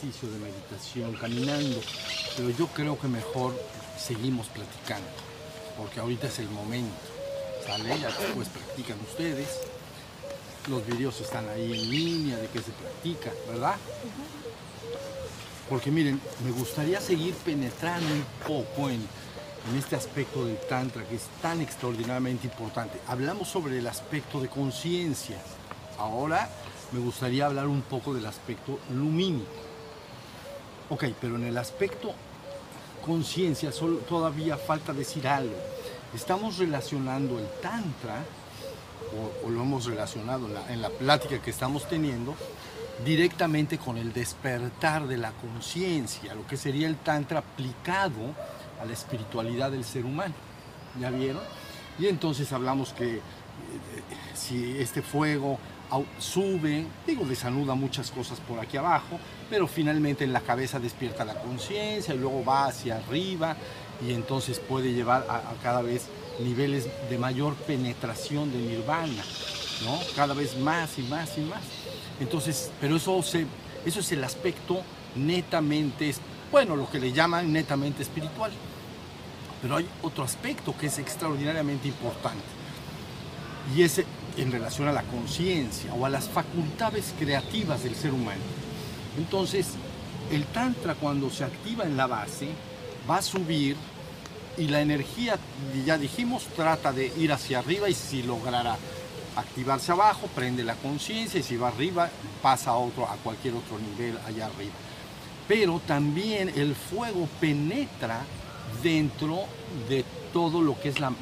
de meditación, caminando, pero yo creo que mejor seguimos platicando, porque ahorita es el momento, ¿sale? Ya después practican ustedes, los videos están ahí en línea de que se practica, ¿verdad? Porque miren, me gustaría seguir penetrando un poco en, en este aspecto del Tantra que es tan extraordinariamente importante. Hablamos sobre el aspecto de conciencia. Ahora me gustaría hablar un poco del aspecto lumínico. Ok, pero en el aspecto conciencia todavía falta decir algo. Estamos relacionando el Tantra, o, lo hemos relacionado en la, plática que estamos teniendo, directamente con el despertar de la conciencia, lo que sería el Tantra aplicado a la espiritualidad del ser humano. ¿Ya vieron? Y entonces hablamos que eh, si este fuego sube, digo, desanuda muchas cosas por aquí abajo, pero finalmente en la cabeza despierta la conciencia y luego va hacia arriba y entonces puede llevar a, cada vez niveles de mayor penetración de nirvana, ¿no? Cada vez más y más y más. Entonces, pero eso, se, eso es el aspecto netamente, bueno, lo que le llaman netamente espiritual. Pero hay otro aspecto que es extraordinariamente importante y es en relación a la conciencia o a las facultades creativas del ser humano. Entonces, el Tantra cuando se activa en la base va a subir y la energía, ya dijimos, trata de ir hacia arriba y si logrará activarse abajo, prende la conciencia y si va arriba, pasa a, otro, a cualquier otro nivel allá arriba. Pero también el fuego penetra dentro de todo lo que es la,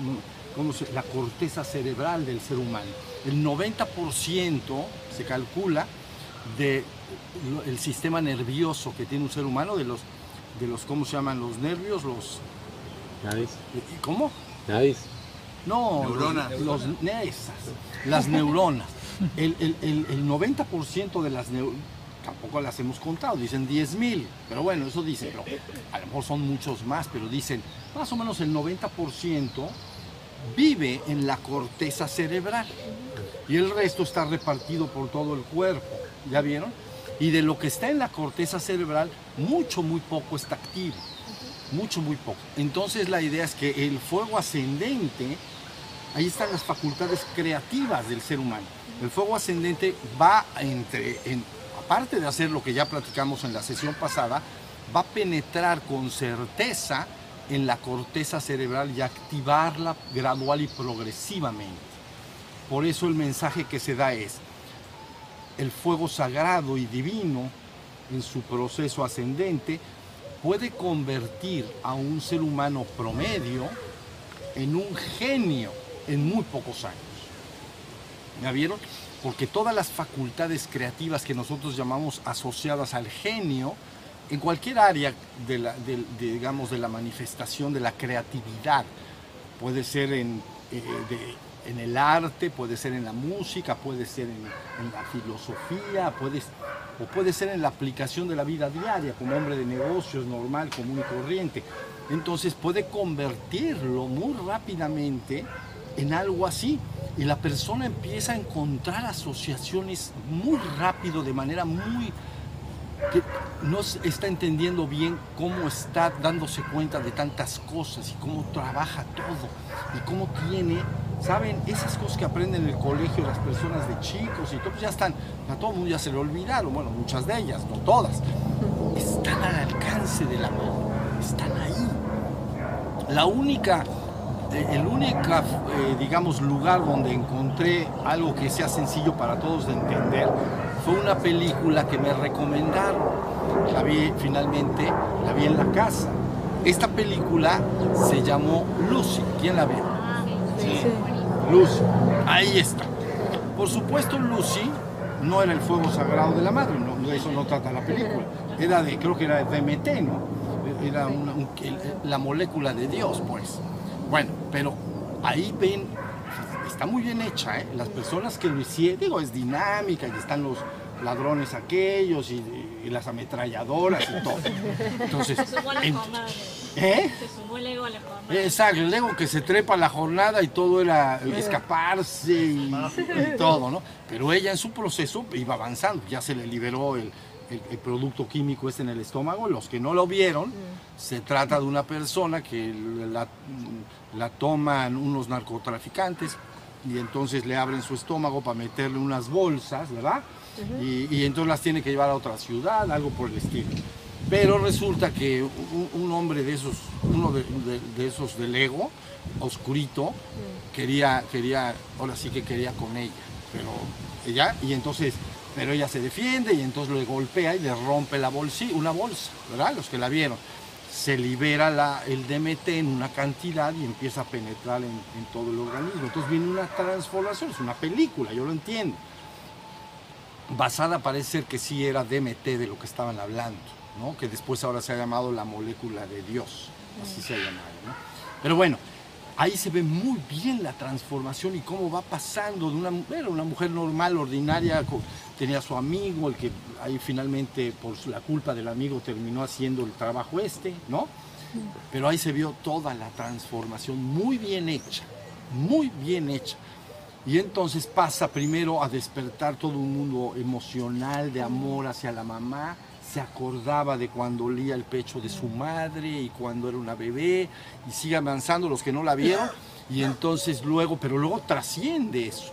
¿cómo se- la corteza cerebral del ser humano. El 90% se calcula del sistema nervioso que tiene un ser humano, de los, de los, ¿cómo se llaman? Los nervios, los... Nadie. ¿Cómo? Nadie. No, Neuronas. Los, los- esas, las neuronas. El, el- el- el 90% de las neuronas, tampoco las hemos contado, dicen 10 mil, pero bueno, eso dicen, pero a lo mejor son muchos más, pero dicen más o menos el 90% vive en la corteza cerebral y el resto está repartido por todo el cuerpo, ¿ya vieron? Y de lo que está en la corteza cerebral, mucho, muy poco está activo mucho, muy poco. Entonces la idea es que el fuego ascendente, ahí están las facultades creativas del ser humano. El fuego ascendente va entre, en- aparte de hacer lo que ya platicamos en la sesión pasada, va a penetrar con certeza en la corteza cerebral y activarla gradual y progresivamente. Por eso el mensaje que se da es, el fuego sagrado y divino en su proceso ascendente puede convertir a un ser humano promedio en un genio en muy pocos años. ¿Ya vieron? Porque todas las facultades creativas que nosotros llamamos asociadas al genio, en cualquier área de la, digamos, de la manifestación de la creatividad, puede ser en, eh, en el arte, puede ser en la música, puede ser en, en la filosofía, puede, o puede ser en la aplicación de la vida diaria como hombre de negocios normal, común y corriente. Entonces puede convertirlo muy rápidamente en algo así y la persona empieza a encontrar asociaciones muy rápido, de manera muy que no está entendiendo bien cómo está dándose cuenta de tantas cosas y cómo trabaja todo y cómo tiene, saben, esas cosas que aprenden en el colegio las personas de chicos y todo, pues ya están, a todo el mundo ya se le olvidaron, bueno, muchas de ellas, no todas, están al alcance de la mano, están ahí. La única, eh, el único, eh, digamos, lugar donde encontré algo que sea sencillo para todos de entender fue una película que me recomendaron. La vi finalmente, la vi en la casa. Esta película se llamó Lucy. ¿Quién la vio? Lucy. Ahí está. Por supuesto, Lucy no era el fuego sagrado de la madre, no, no, eso no trata la película. Era de, creo que era de DMT, ¿no? Era una- un- el- la molécula de Dios, pues. Bueno, pero ahí ven, está muy bien hecha, ¿eh? Las personas que lo hicieron, digo, es dinámica y están los ladrones aquellos y, y las ametralladoras y todo. Entonces, Se sumó a la en- jornada. ¿eh? Se sumó el ego a la jornada. Exacto, el ego que se trepa a la jornada y todo era escaparse y, y todo, ¿no? Pero ella en su proceso iba avanzando, ya se le liberó el, el, producto químico este en el estómago. Los que no lo vieron, se trata de una persona que la, la toman unos narcotraficantes y entonces le abren su estómago para meterle unas bolsas, ¿verdad? y, entonces las tiene que llevar a otra ciudad, algo por el estilo. Pero resulta que un, hombre de esos, uno de, esos del ego, oscurito, quería, quería, ahora sí que quería con ella, pero ella, y entonces, pero ella se defiende y entonces le golpea y le rompe la bolsa, una bolsa, ¿verdad? Los que la vieron. Se libera la, el DMT en una cantidad y empieza a penetrar en, todo el organismo. Entonces viene una transformación, es una película, yo lo entiendo basada parece ser que sí era DMT de lo que estaban hablando, ¿no? que después ahora se ha llamado la molécula de Dios, así se ha llamado. Pero bueno, ahí se ve muy bien la transformación y cómo va pasando de una, una mujer normal, ordinaria, tenía a su amigo, el que ahí finalmente por la culpa del amigo terminó haciendo el trabajo este, ¿no? Pero ahí se vio toda la transformación muy bien hecha, muy bien hecha. Y entonces pasa primero a despertar todo un mundo emocional de amor hacia la mamá. Se acordaba de cuando olía el pecho de su madre y cuando era una bebé y sigue avanzando los que no la vieron. Y entonces luego, pero luego trasciende eso.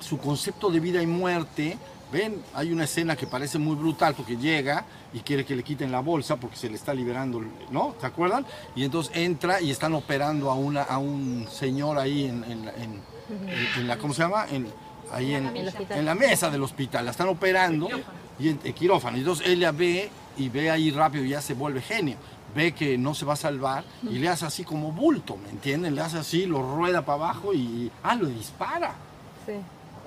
Su concepto de vida y muerte, ven, hay una escena que parece muy brutal porque llega y quiere que le quiten la bolsa porque se le está liberando, ¿no? ¿Se acuerdan? Y entonces entra y están operando a, una, a un señor ahí en, en en, la, ¿cómo se llama? En, ahí en, en, la mesa del hospital, la están operando y en, quirófano. Entonces ella ve y ve ahí rápido y ya se vuelve genio. Ve que no se va a salvar y le hace así como bulto, ¿me entienden? Le hace así, lo rueda para abajo y, ah, lo dispara. Sí.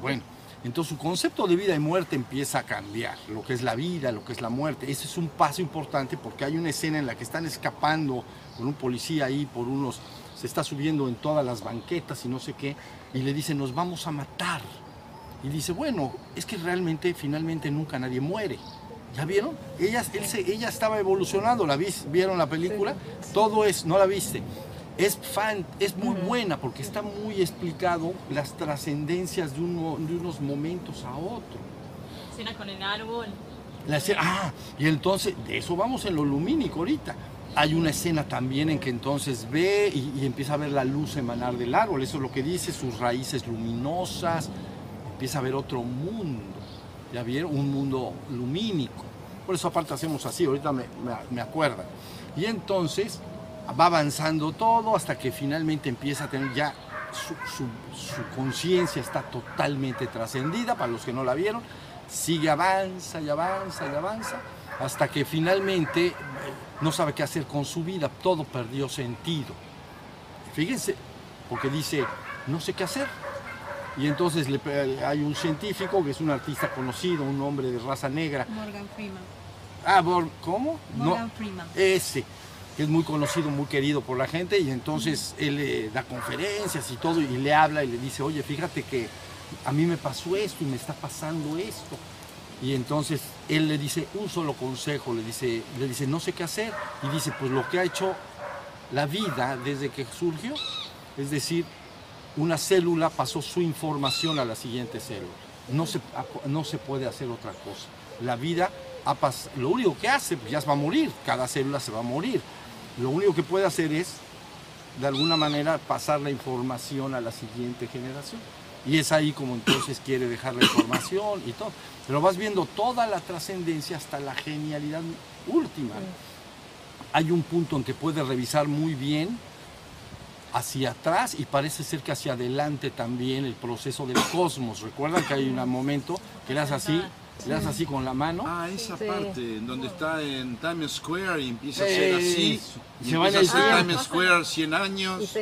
Bueno, entonces su concepto de vida y muerte empieza a cambiar, lo que es la vida, lo que es la muerte. Ese es un paso importante porque hay una escena en la que están escapando con un policía ahí por unos se está subiendo en todas las banquetas y no sé qué, y le dice, nos vamos a matar. Y dice, bueno, es que realmente, finalmente, nunca nadie muere. ¿Ya vieron? Ella, él se, ella estaba evolucionando, ¿la vieron la película? Todo es, no la viste. Es fan, es muy buena porque está muy explicado las trascendencias de, uno, de unos momentos a otro. Escena con el árbol. La ah, y entonces, de eso vamos en lo lumínico ahorita hay una escena también en que entonces ve y, empieza a ver la luz emanar del árbol, eso es lo que dice, sus raíces luminosas, empieza a ver otro mundo, ya vieron, un mundo lumínico. Por eso aparte hacemos así, ahorita me, me, acuerdan. Y entonces va avanzando todo hasta que finalmente empieza a tener ya su, su conciencia está totalmente trascendida, para los que no la vieron, sigue, avanza y avanza y avanza, hasta que finalmente no sabe qué hacer con su vida, todo perdió sentido. Fíjense, porque dice, no sé qué hacer. Y entonces le, hay un científico que es un artista conocido, un hombre de raza negra. Morgan Freeman. Ah, ¿cómo? Morgan Freeman. Ese, que es muy conocido, muy querido por la gente, y entonces él le da conferencias y todo, y le habla y le dice, oye, fíjate que a mí me pasó esto y me está pasando esto. Y entonces él le dice un solo consejo, le dice, le dice, no sé qué hacer. Y dice, pues lo que ha hecho la vida desde que surgió, es decir, una célula pasó su información a la siguiente célula. No se, no se puede hacer otra cosa. La vida ha lo único que hace, pues ya va a morir, cada célula se va a morir. Lo único que puede hacer es, de alguna manera, pasar la información a la siguiente generación. Y es ahí como entonces quiere dejar la información y todo. Pero vas viendo toda la trascendencia hasta la genialidad última. Hay un punto en que puede revisar muy bien hacia atrás y parece ser que hacia adelante también el proceso del cosmos. Recuerdan que hay un momento que haces así le das así con la mano. Ah, esa parte, donde está en Times Square y empieza a ser así. Y se el Times Square 100 años,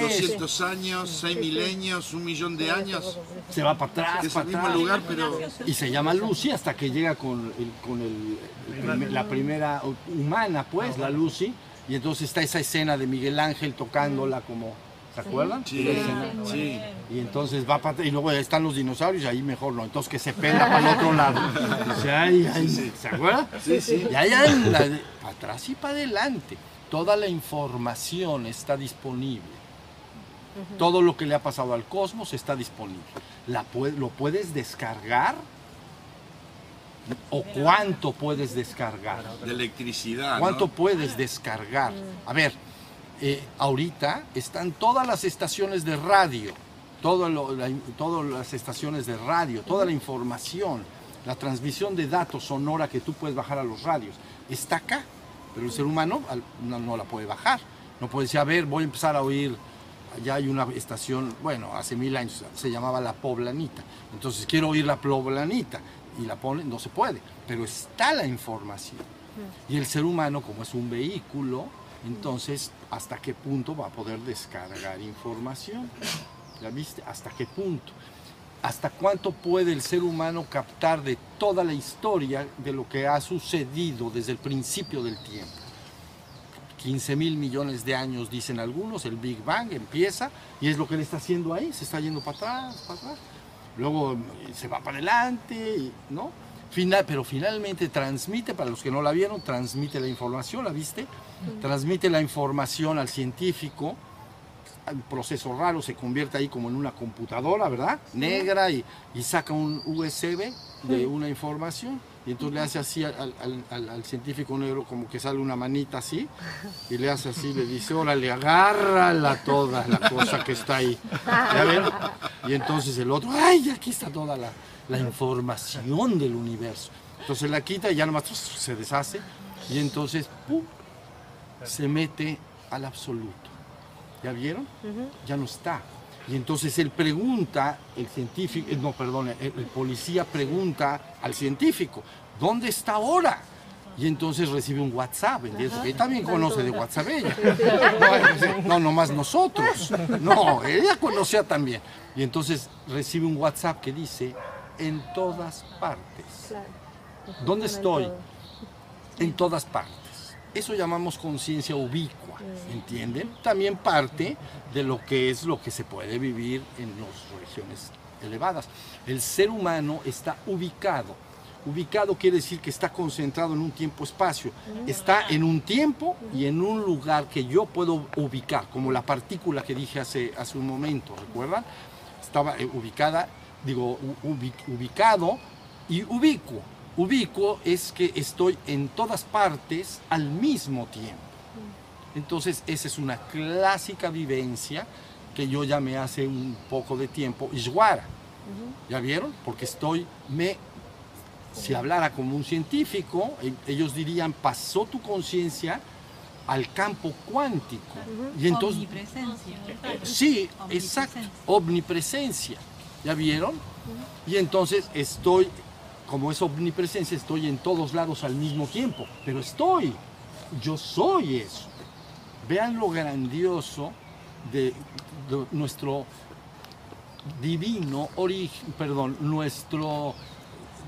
200 años, 6 milenios, un millón de años. Se va para atrás, es para el mismo lugar, pero... Y se llama Lucy hasta que llega con, el, con el, la primera humana, pues, la Lucy. Y entonces está esa escena de Miguel Ángel tocándola como ¿Se acuerdan? Sí, sí. Y entonces va para y luego están los dinosaurios y ahí mejor no. Entonces que se pega para el otro lado. ¿Se acuerdan? Sí, sí. Y ahí para atrás y para adelante. Toda la información está disponible. Todo lo que le ha pasado al cosmos está disponible. La, lo puedes descargar o cuánto puedes descargar. De electricidad. ¿Cuánto ¿no? puedes descargar? A ver, eh, ahorita están todas las estaciones de radio, todo lo- la- todas las estaciones de radio, toda la información, la transmisión de datos sonora que tú puedes bajar a los radios, está acá. Pero el ser humano no, no la puede bajar. No puede decir, a ver, voy a empezar a oír. Allá hay una estación, bueno, hace mil años se llamaba La Poblanita. Entonces quiero oír La Poblanita y la pone, no se puede. Pero está la información. Y el ser humano, como es un vehículo, entonces, ¿hasta qué punto va a poder descargar información? ¿Ya viste? ¿Hasta qué punto? ¿Hasta cuánto puede el ser humano captar de toda la historia de lo que ha sucedido desde el principio del tiempo? 15 mil millones de años, dicen algunos, el Big Bang empieza y es lo que él está haciendo ahí, se está yendo para atrás, para atrás. Luego eh, se va para adelante, ¿no? Pero finalmente transmite, para los que no la vieron, transmite la información, ¿la viste? Transmite la información al científico, un proceso raro, se convierte ahí como en una computadora, ¿verdad? Negra y, y saca un USB de una información y entonces le hace así al, al- al- al científico negro como que sale una manita así y le hace así, le dice, órale, agárrala toda la cosa que está ahí. ¿Ya ven? Y entonces el otro, ay, aquí está toda la, la información del universo. Entonces la quita y ya nomás se deshace y entonces, ¡pum!, se mete al absoluto. ¿Ya vieron? Ya no está. Y entonces él pregunta, el científico, eh, no, perdón, el, el policía pregunta al científico, ¿dónde está ahora? Y entonces recibe un WhatsApp, ¿entiendes? Porque él también conoce de WhatsApp ella. No, no, nomás nosotros. No, ella conocía también. Y entonces recibe un WhatsApp que dice, en todas partes. ¿Dónde estoy? En todas partes. Eso llamamos conciencia ubicua, ¿entienden? También parte de lo que es lo que se puede vivir en las regiones elevadas. El ser humano está ubicado. Ubicado quiere decir que está concentrado en un tiempo-espacio. Está en un tiempo y en un lugar que yo puedo ubicar, como la partícula que dije hace, hace un momento, ¿recuerdan? Estaba eh, ubicada, digo, u- ubi- ubicado y ubicuo. Ubicuo es que estoy en todas partes al mismo tiempo. Entonces, esa es una clásica vivencia que yo llamé hace un poco de tiempo Ishwara. ¿Ya vieron? Porque estoy, me, si hablara como un científico, e- ellos dirían, pasó tu conciencia al campo cuántico. Y entonces, Omnipresencia. Sí, Omnipresencia. exacto, omnipresencia. ¿Ya vieron? Y entonces estoy, como es omnipresencia, estoy en todos lados al mismo tiempo, pero estoy, yo soy eso. Vean lo grandioso de, de nuestro divino origen, perdón, nuestro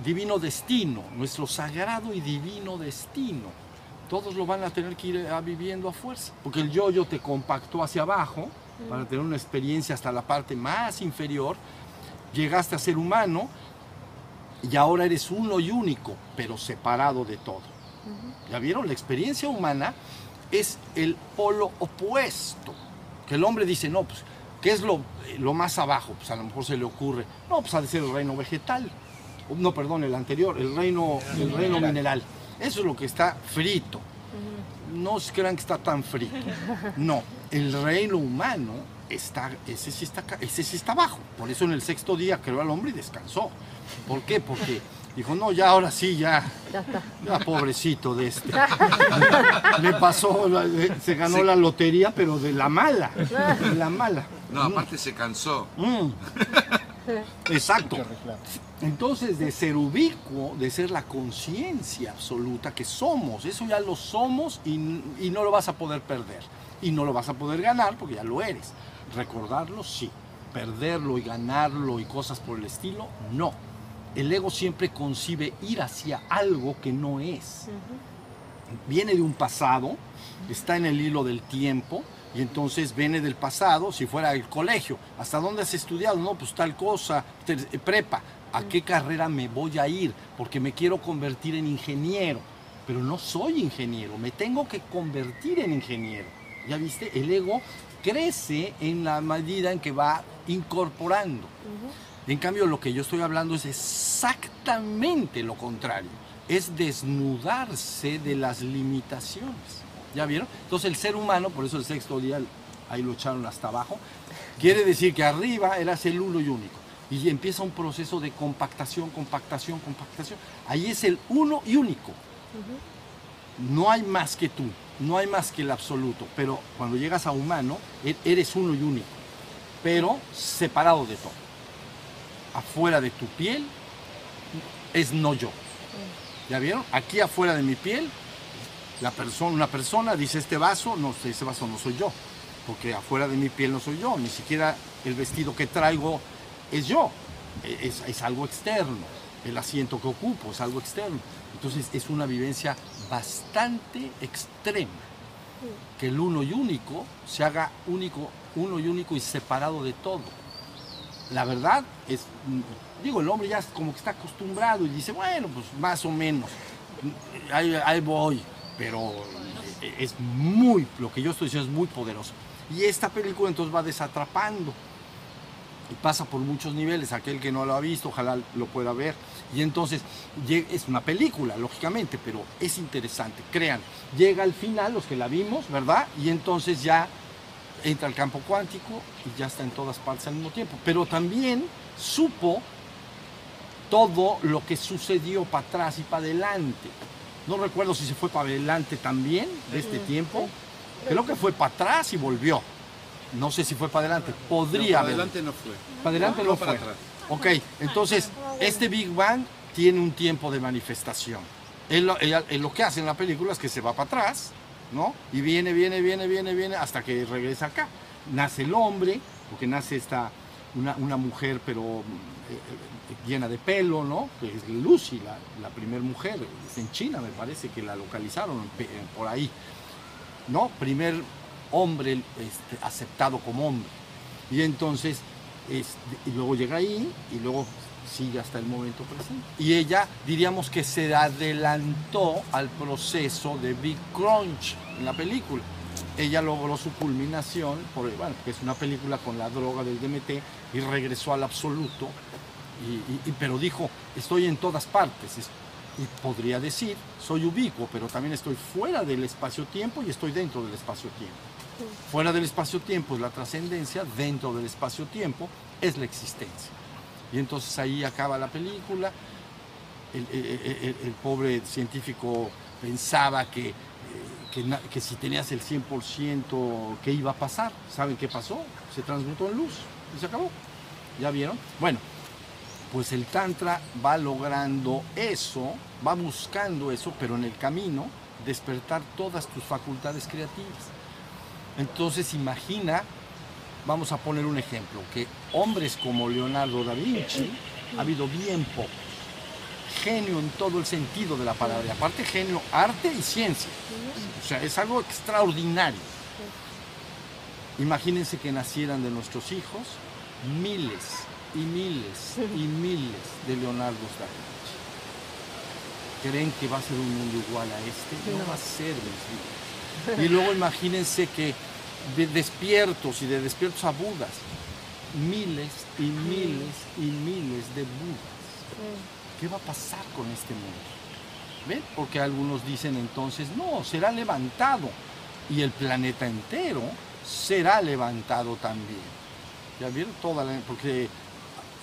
divino destino, nuestro sagrado y divino destino. Todos lo van a tener que ir a viviendo a fuerza, porque el yo-yo te compactó hacia abajo para tener una experiencia hasta la parte más inferior. Llegaste a ser humano y ahora eres uno y único, pero separado de todo. ¿Ya vieron? La experiencia humana es el polo opuesto. Que el hombre dice, no, pues, ¿qué es lo, lo más abajo? Pues a lo mejor se le ocurre, no, pues ha de ser el reino vegetal. No, perdón, el anterior, el reino, el reino mineral. Eso es lo que está frito. No se crean que está tan frito. No, el reino humano está, ese sí está, ese sí está abajo. Por eso en el sexto día creó al hombre y descansó. ¿Por qué? Porque dijo, no, ya ahora sí, ya, Ya está. ya pobrecito de este. Le pasó, se ganó la lotería, pero de la mala. De la mala. No, aparte se cansó. Mm. Exacto. Entonces, de ser ubicuo, de ser la conciencia absoluta que somos, eso ya lo somos y, y no lo vas a poder perder. Y no lo vas a poder ganar porque ya lo eres. Recordarlo, sí. Perderlo y ganarlo y cosas por el estilo, no. El ego siempre concibe ir hacia algo que no es. Viene de un pasado, está en el hilo del tiempo, y entonces viene del pasado, si fuera el colegio. ¿Hasta dónde has estudiado? No, pues tal cosa, prepa. ¿A qué carrera me voy a ir? Porque me quiero convertir en ingeniero. Pero no soy ingeniero, me tengo que convertir en ingeniero. ¿Ya viste? El ego crece en la medida en que va incorporando. En cambio, lo que yo estoy hablando es exactamente lo contrario. Es desnudarse de las limitaciones. ¿Ya vieron? Entonces el ser humano, por eso el sexto día, ahí lo echaron hasta abajo, quiere decir que arriba eras el uno y único. Y empieza un proceso de compactación, compactación, compactación. Ahí es el uno y único. No hay más que tú, no hay más que el absoluto. Pero cuando llegas a humano, e-, eres uno y único. Pero separado de todo. Afuera de tu piel es no yo. ¿Ya vieron? Aquí afuera de mi piel, la persona, una persona dice este vaso, no, ese vaso no soy yo. Porque afuera de mi piel no soy yo. Ni siquiera el vestido que traigo es yo, e, es, algo externo, el asiento que ocupo es algo externo. Entonces es una vivencia bastante extrema, que el uno y único se haga único, uno y único y separado de todo. La verdad es, digo, el hombre ya como que está acostumbrado y dice, bueno, pues más o menos, ahí, ahí voy, pero es muy, lo que yo estoy diciendo es muy poderoso. Y esta película entonces va desatrapando y pasa por muchos niveles. Aquel que no lo ha visto, ojalá lo pueda ver. Y entonces es una película, lógicamente, pero es interesante. Crean, llega al final, los que la vimos, ¿verdad? Y entonces ya entra al campo cuántico y ya está en todas partes al mismo tiempo. Pero también supo todo lo que sucedió para atrás y para adelante. No recuerdo si se fue para adelante también de este tiempo. Creo que fue para atrás y volvió. No sé si fue para adelante. Podría Para adelante no fue. Para adelante no, fue. Ok, entonces, este Big Bang tiene un tiempo de manifestación. Él, lo que hace en la película es que se va para atrás, ¿no? Y viene, viene, viene, viene, viene, hasta que regresa acá. Nace el hombre, porque nace esta, una, mujer, pero eh, eh, llena de pelo, ¿no? Que es Lucy, la, la primera mujer. En China, me parece que la localizaron por ahí. ¿No? Primer hombre este, aceptado como hombre. Y entonces, este, y luego llega ahí y luego sigue hasta el momento presente. Y ella, diríamos que se adelantó al proceso de Big Crunch en la película. Ella logró su culminación, por, bueno, es una película con la droga del DMT y regresó al absoluto, y, pero dijo, estoy en todas partes, y podría decir, soy ubicuo, pero también estoy fuera del espacio-tiempo y estoy dentro del espacio-tiempo. Fuera del espacio-tiempo es la trascendencia, dentro del espacio-tiempo es la existencia. Y entonces ahí acaba la película. El, pobre científico pensaba que, que, si tenías el 100%, ¿qué iba a pasar? ¿Saben qué pasó? Se transmutó en luz y se acabó. ¿Ya vieron? Bueno, pues el Tantra va logrando eso, va buscando eso, pero en el camino despertar todas tus facultades creativas. Entonces imagina, vamos a poner un ejemplo, que hombres como Leonardo da Vinci ha habido bien poco. Genio en todo el sentido de la palabra, aparte genio, arte y ciencia. O sea, es algo extraordinario. Imagínense que nacieran de nuestros hijos miles y miles y miles de Leonardo da Vinci. ¿Creen que va a ser un mundo igual a este? No, va a ser, Y luego imagínense que de despiertos y de despiertos a Budas, miles y miles y miles de Budas. ¿Qué va a pasar con este mundo? ¿Ven? Porque algunos dicen entonces, no, será levantado y el planeta entero será levantado también. ¿Ya vieron? Toda porque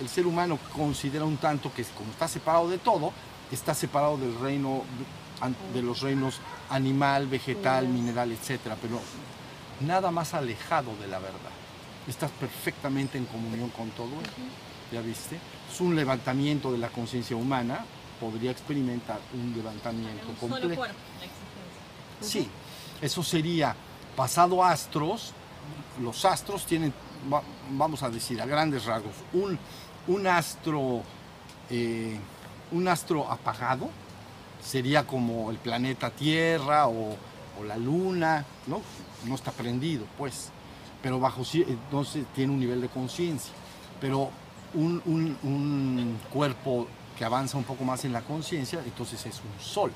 el ser humano considera un tanto que como está separado de todo, está separado del reino, de los reinos animal, vegetal, mineral, etcétera, pero nada más alejado de la verdad. Estás perfectamente en comunión con todo ¿Ya viste? Es un levantamiento de la conciencia humana, podría experimentar un levantamiento un completo. Solo Sí, eso sería pasado astros, los astros tienen, vamos a decir a grandes rasgos, un, un astro, eh, un astro apagado, sería como el planeta Tierra o, o la Luna, ¿no? no está prendido, pues, pero bajo entonces tiene un nivel de conciencia. Pero un, cuerpo que avanza un poco más en la conciencia, entonces es un sol.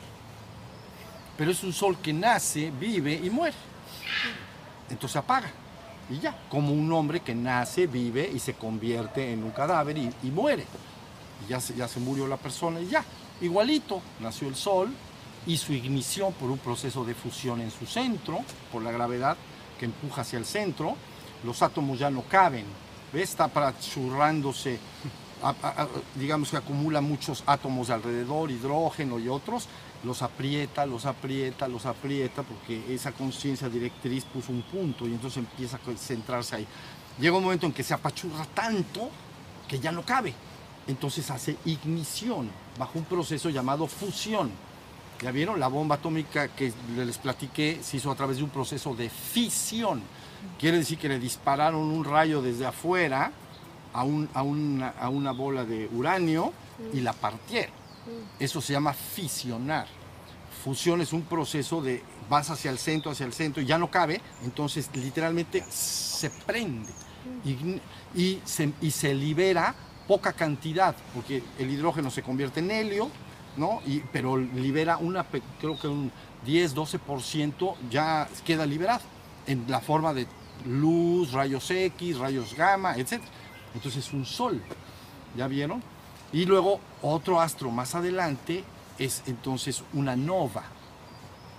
Pero es un sol que nace, vive y muere. Entonces apaga. Y ya, como un hombre que nace, vive y se convierte en un cadáver y, y muere. Y ya se, ya se murió la persona y ya. Igualito, nació el Sol y su ignición por un proceso de fusión en su centro, por la gravedad que empuja hacia el centro, los átomos ya no caben, ¿ves? Está a- digamos que acumula muchos átomos de alrededor, hidrógeno y otros, los aprieta, los aprieta, los aprieta, porque esa conciencia directriz puso un punto y entonces empieza a concentrarse ahí. Llega un momento en que se apachurra tanto que ya no cabe. Entonces hace ignición bajo un proceso llamado fusión. ¿Ya vieron? La bomba atómica que les platiqué se hizo a través de un proceso de fisión. Quiere decir que le dispararon un rayo desde afuera a, un- a una, a una bola de uranio y la partieron. Eso se llama fisionar. Fusión es un proceso de vas hacia el centro, hacia el centro y ya no cabe, entonces literalmente se prende Ign- y se, y se libera poca cantidad, porque el hidrógeno se convierte en helio, ¿no? Y, pero libera una, creo que un 10-12% ya queda liberado en la forma de luz, rayos X, rayos gamma, etc. Entonces es un sol, ¿ya vieron? Y luego otro astro más adelante es entonces una nova,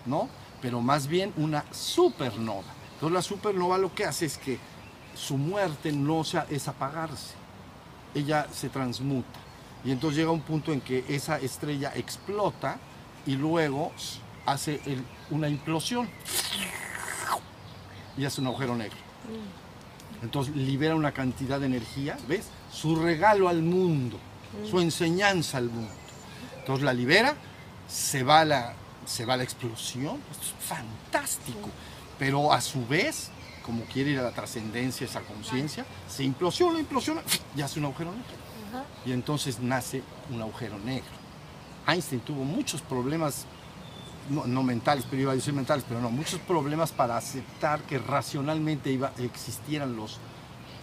¿no? Pero más bien una supernova. Entonces la supernova lo que hace es que su muerte no sea, es apagarse, ella se transmuta. Y entonces llega un punto en que esa estrella explota y luego hace una implosión y hace un agujero negro. Entonces libera una cantidad de energía, ¿ves? Su regalo al mundo, su enseñanza al mundo. Entonces la libera, se va la, se va la explosión, esto es fantástico. Pero a su vez, como quiere ir a la trascendencia, esa conciencia, se implosiona, implosiona y hace un agujero negro. Y entonces nace un agujero negro. Einstein tuvo muchos problemas, no, mentales, pero iba a decir mentales, pero no, muchos problemas para aceptar que racionalmente iba, existieran los,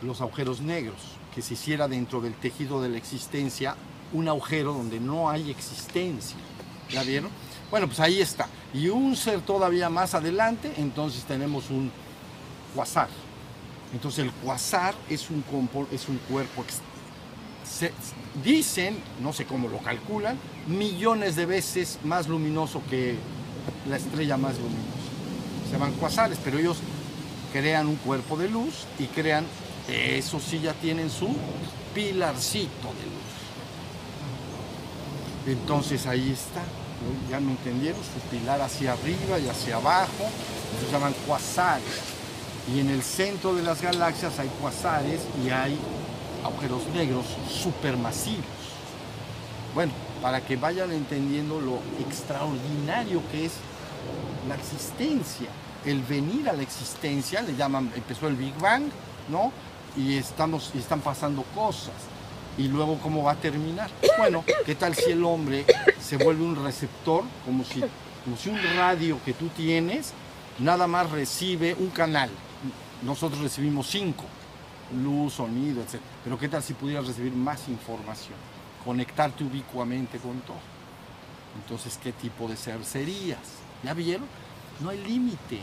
los agujeros negros, que se hiciera dentro del tejido de la existencia un agujero donde no hay existencia. ¿Ya vieron? Bueno, pues ahí está. Y un ser todavía más adelante, entonces tenemos un quasar. Entonces el quasar es un, es un cuerpo, se- dicen, no sé cómo lo calculan, millones de veces más luminoso que la estrella más luminosa. Se llaman quasares, pero ellos crean un cuerpo de luz y crean, eso sí ya tienen su pilarcito de luz. Entonces ahí está, ya me entendieron, su pilar hacia arriba y hacia abajo, se llaman quasares. Y en el centro de las galaxias hay quasares y hay agujeros negros supermasivos. Bueno, para que vayan entendiendo lo extraordinario que es la existencia, el venir a la existencia, le llaman, empezó el Big Bang, ¿no? Y estamos, y están pasando cosas. Y luego, ¿cómo va a terminar? Bueno, ¿qué tal si el hombre se vuelve un receptor, como si, como si un radio que tú tienes nada más recibe un canal? Nosotros recibimos cinco, luz, sonido, etc. Pero ¿qué tal si pudieras recibir más información? Conectarte ubicuamente con todo. Entonces, ¿qué tipo de ser serías? ¿Ya vieron? No hay límite.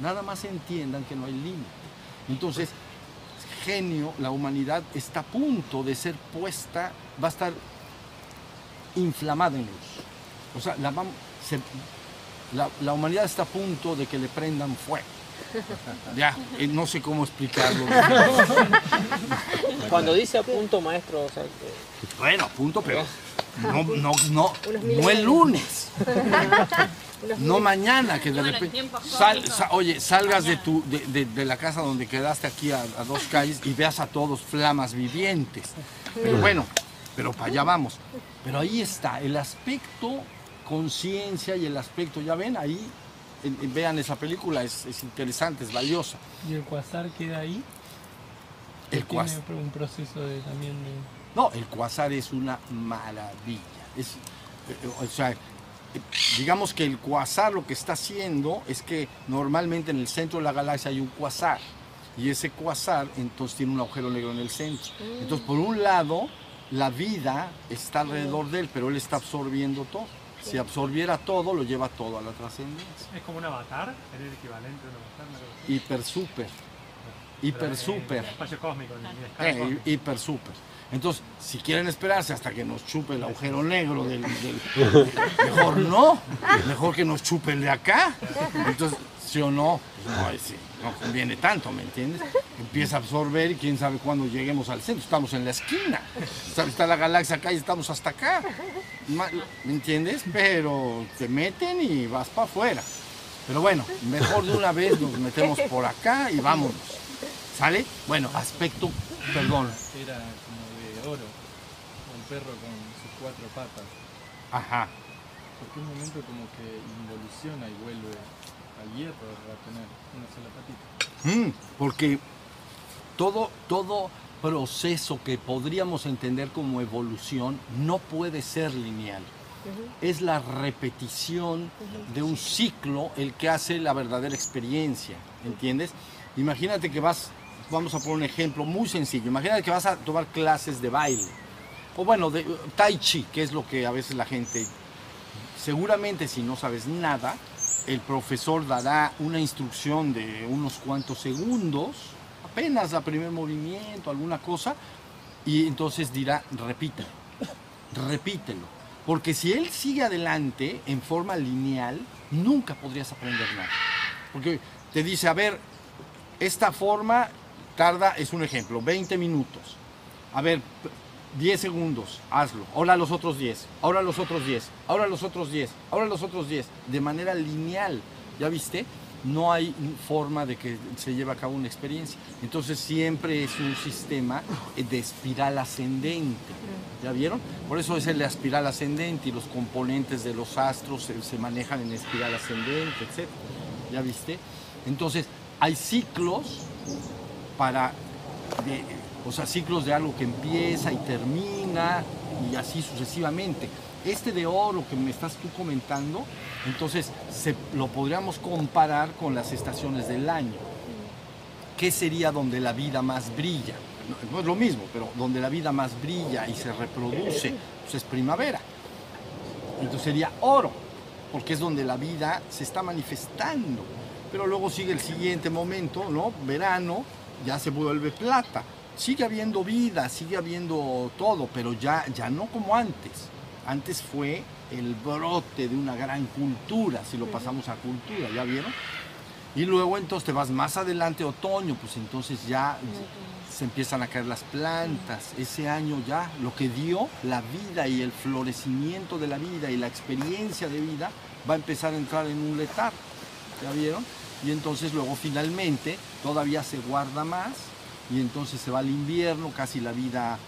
Nada más entiendan que no hay límite. Entonces, genio, la humanidad está a punto de ser puesta, va a estar inflamada en luz. O sea, la, humanidad está a punto de que le prendan fuego. Ya, eh, no sé cómo explicarlo. Cuando dice a punto, maestro, o sea, que- Bueno, punto, pero no, no, no, no el lunes. No mañana, que de repente. sal- oye, salgas de, tu, de, de- de la casa donde quedaste aquí a, a dos calles y veas a todos flamas vivientes. Pero bueno, pero para allá vamos. Pero ahí está, el aspecto conciencia y el aspecto, ya ven, ahí, vean esa película, es, es interesante, es valiosa. ¿Y el quasar queda ahí? El Tiene cuas- un proceso de, también de... No, el cuasar es una maravilla. Es, eh, o sea, eh, digamos que el cuasar lo que está haciendo es que normalmente en el centro de la galaxia hay un cuasar. Y ese cuasar entonces tiene un agujero negro en el centro. Entonces, por un lado, la vida está alrededor de él, pero él está absorbiendo todo. Si absorbiera todo, lo lleva todo a la trascendencia. Es como un avatar, es el equivalente a un avatar. así. Hiper super. hiper, super. Espacio cósmico, en el escala Eh, hiper, super. Entonces, si quieren esperarse hasta que nos chupe el agujero negro del, del- mejor no, mejor que nos chupe el de acá. Entonces, sí o no, pues no, sí, no conviene tanto, ¿me entiendes? Empieza a absorber y quién sabe cuándo lleguemos al centro. Estamos en la esquina. Está la galaxia acá y estamos hasta acá. ¿Me entiendes? Pero te meten y vas para afuera. Pero bueno, mejor de una vez nos metemos por acá y vámonos. ¿Sale? Bueno, aspecto, perdón, Era como de oro. Un perro con sus cuatro patas. Ajá. Porque un momento como que involuciona y vuelve al hierro a tener una sola patita. Mm, porque todo, todo proceso que podríamos entender como evolución no puede ser lineal. Es la repetición de un ciclo el que hace la verdadera experiencia, ¿entiendes? Imagínate que vas, vamos a poner un ejemplo muy sencillo, imagínate que vas a tomar clases de baile, o bueno, de uh, tai chi, que es lo que a veces la gente seguramente si no sabes nada, el profesor dará una instrucción de unos cuantos segundos, apenas la primer movimiento, alguna cosa, y entonces dirá, repítelo, repítelo. Porque si él sigue adelante en forma lineal, nunca podrías aprender nada. Porque te dice, a ver, esta forma tarda, es un ejemplo, 20 minutos. A ver, p- 10 segundos, hazlo. Ahora los otros 10, ahora los otros 10, ahora los otros 10, ahora los otros 10. De manera lineal, ¿ya viste? No hay forma de que se lleve a cabo una experiencia. Entonces siempre es un sistema de espiral ascendente. ¿Ya vieron? Por eso es el de espiral ascendente y los componentes de los astros se, se manejan en espiral ascendente, etc. ¿Ya viste? Entonces hay ciclos para, de- o sea, ciclos de algo que empieza y termina y así sucesivamente. Este de oro que me estás tú comentando, entonces se, lo podríamos comparar con las estaciones del año. ¿Qué sería donde la vida más brilla? No, es lo mismo, pero donde la vida más brilla y se reproduce, pues es primavera. Entonces sería oro, porque es donde la vida se está manifestando. Pero luego sigue el siguiente momento, ¿no? Verano, ya se vuelve plata. Sigue habiendo vida, sigue habiendo todo, pero ya, ya no como antes. Antes fue el brote de una gran cultura, si lo pasamos a cultura, ¿ya vieron? Y luego entonces te vas más adelante, otoño, pues entonces ya se empiezan a caer las plantas. Ese año ya lo que dio la vida y el florecimiento de la vida y la experiencia de vida va a empezar a entrar en un letargo. ¿Ya vieron? Y entonces luego finalmente todavía se guarda más y entonces se va al invierno, casi la vida,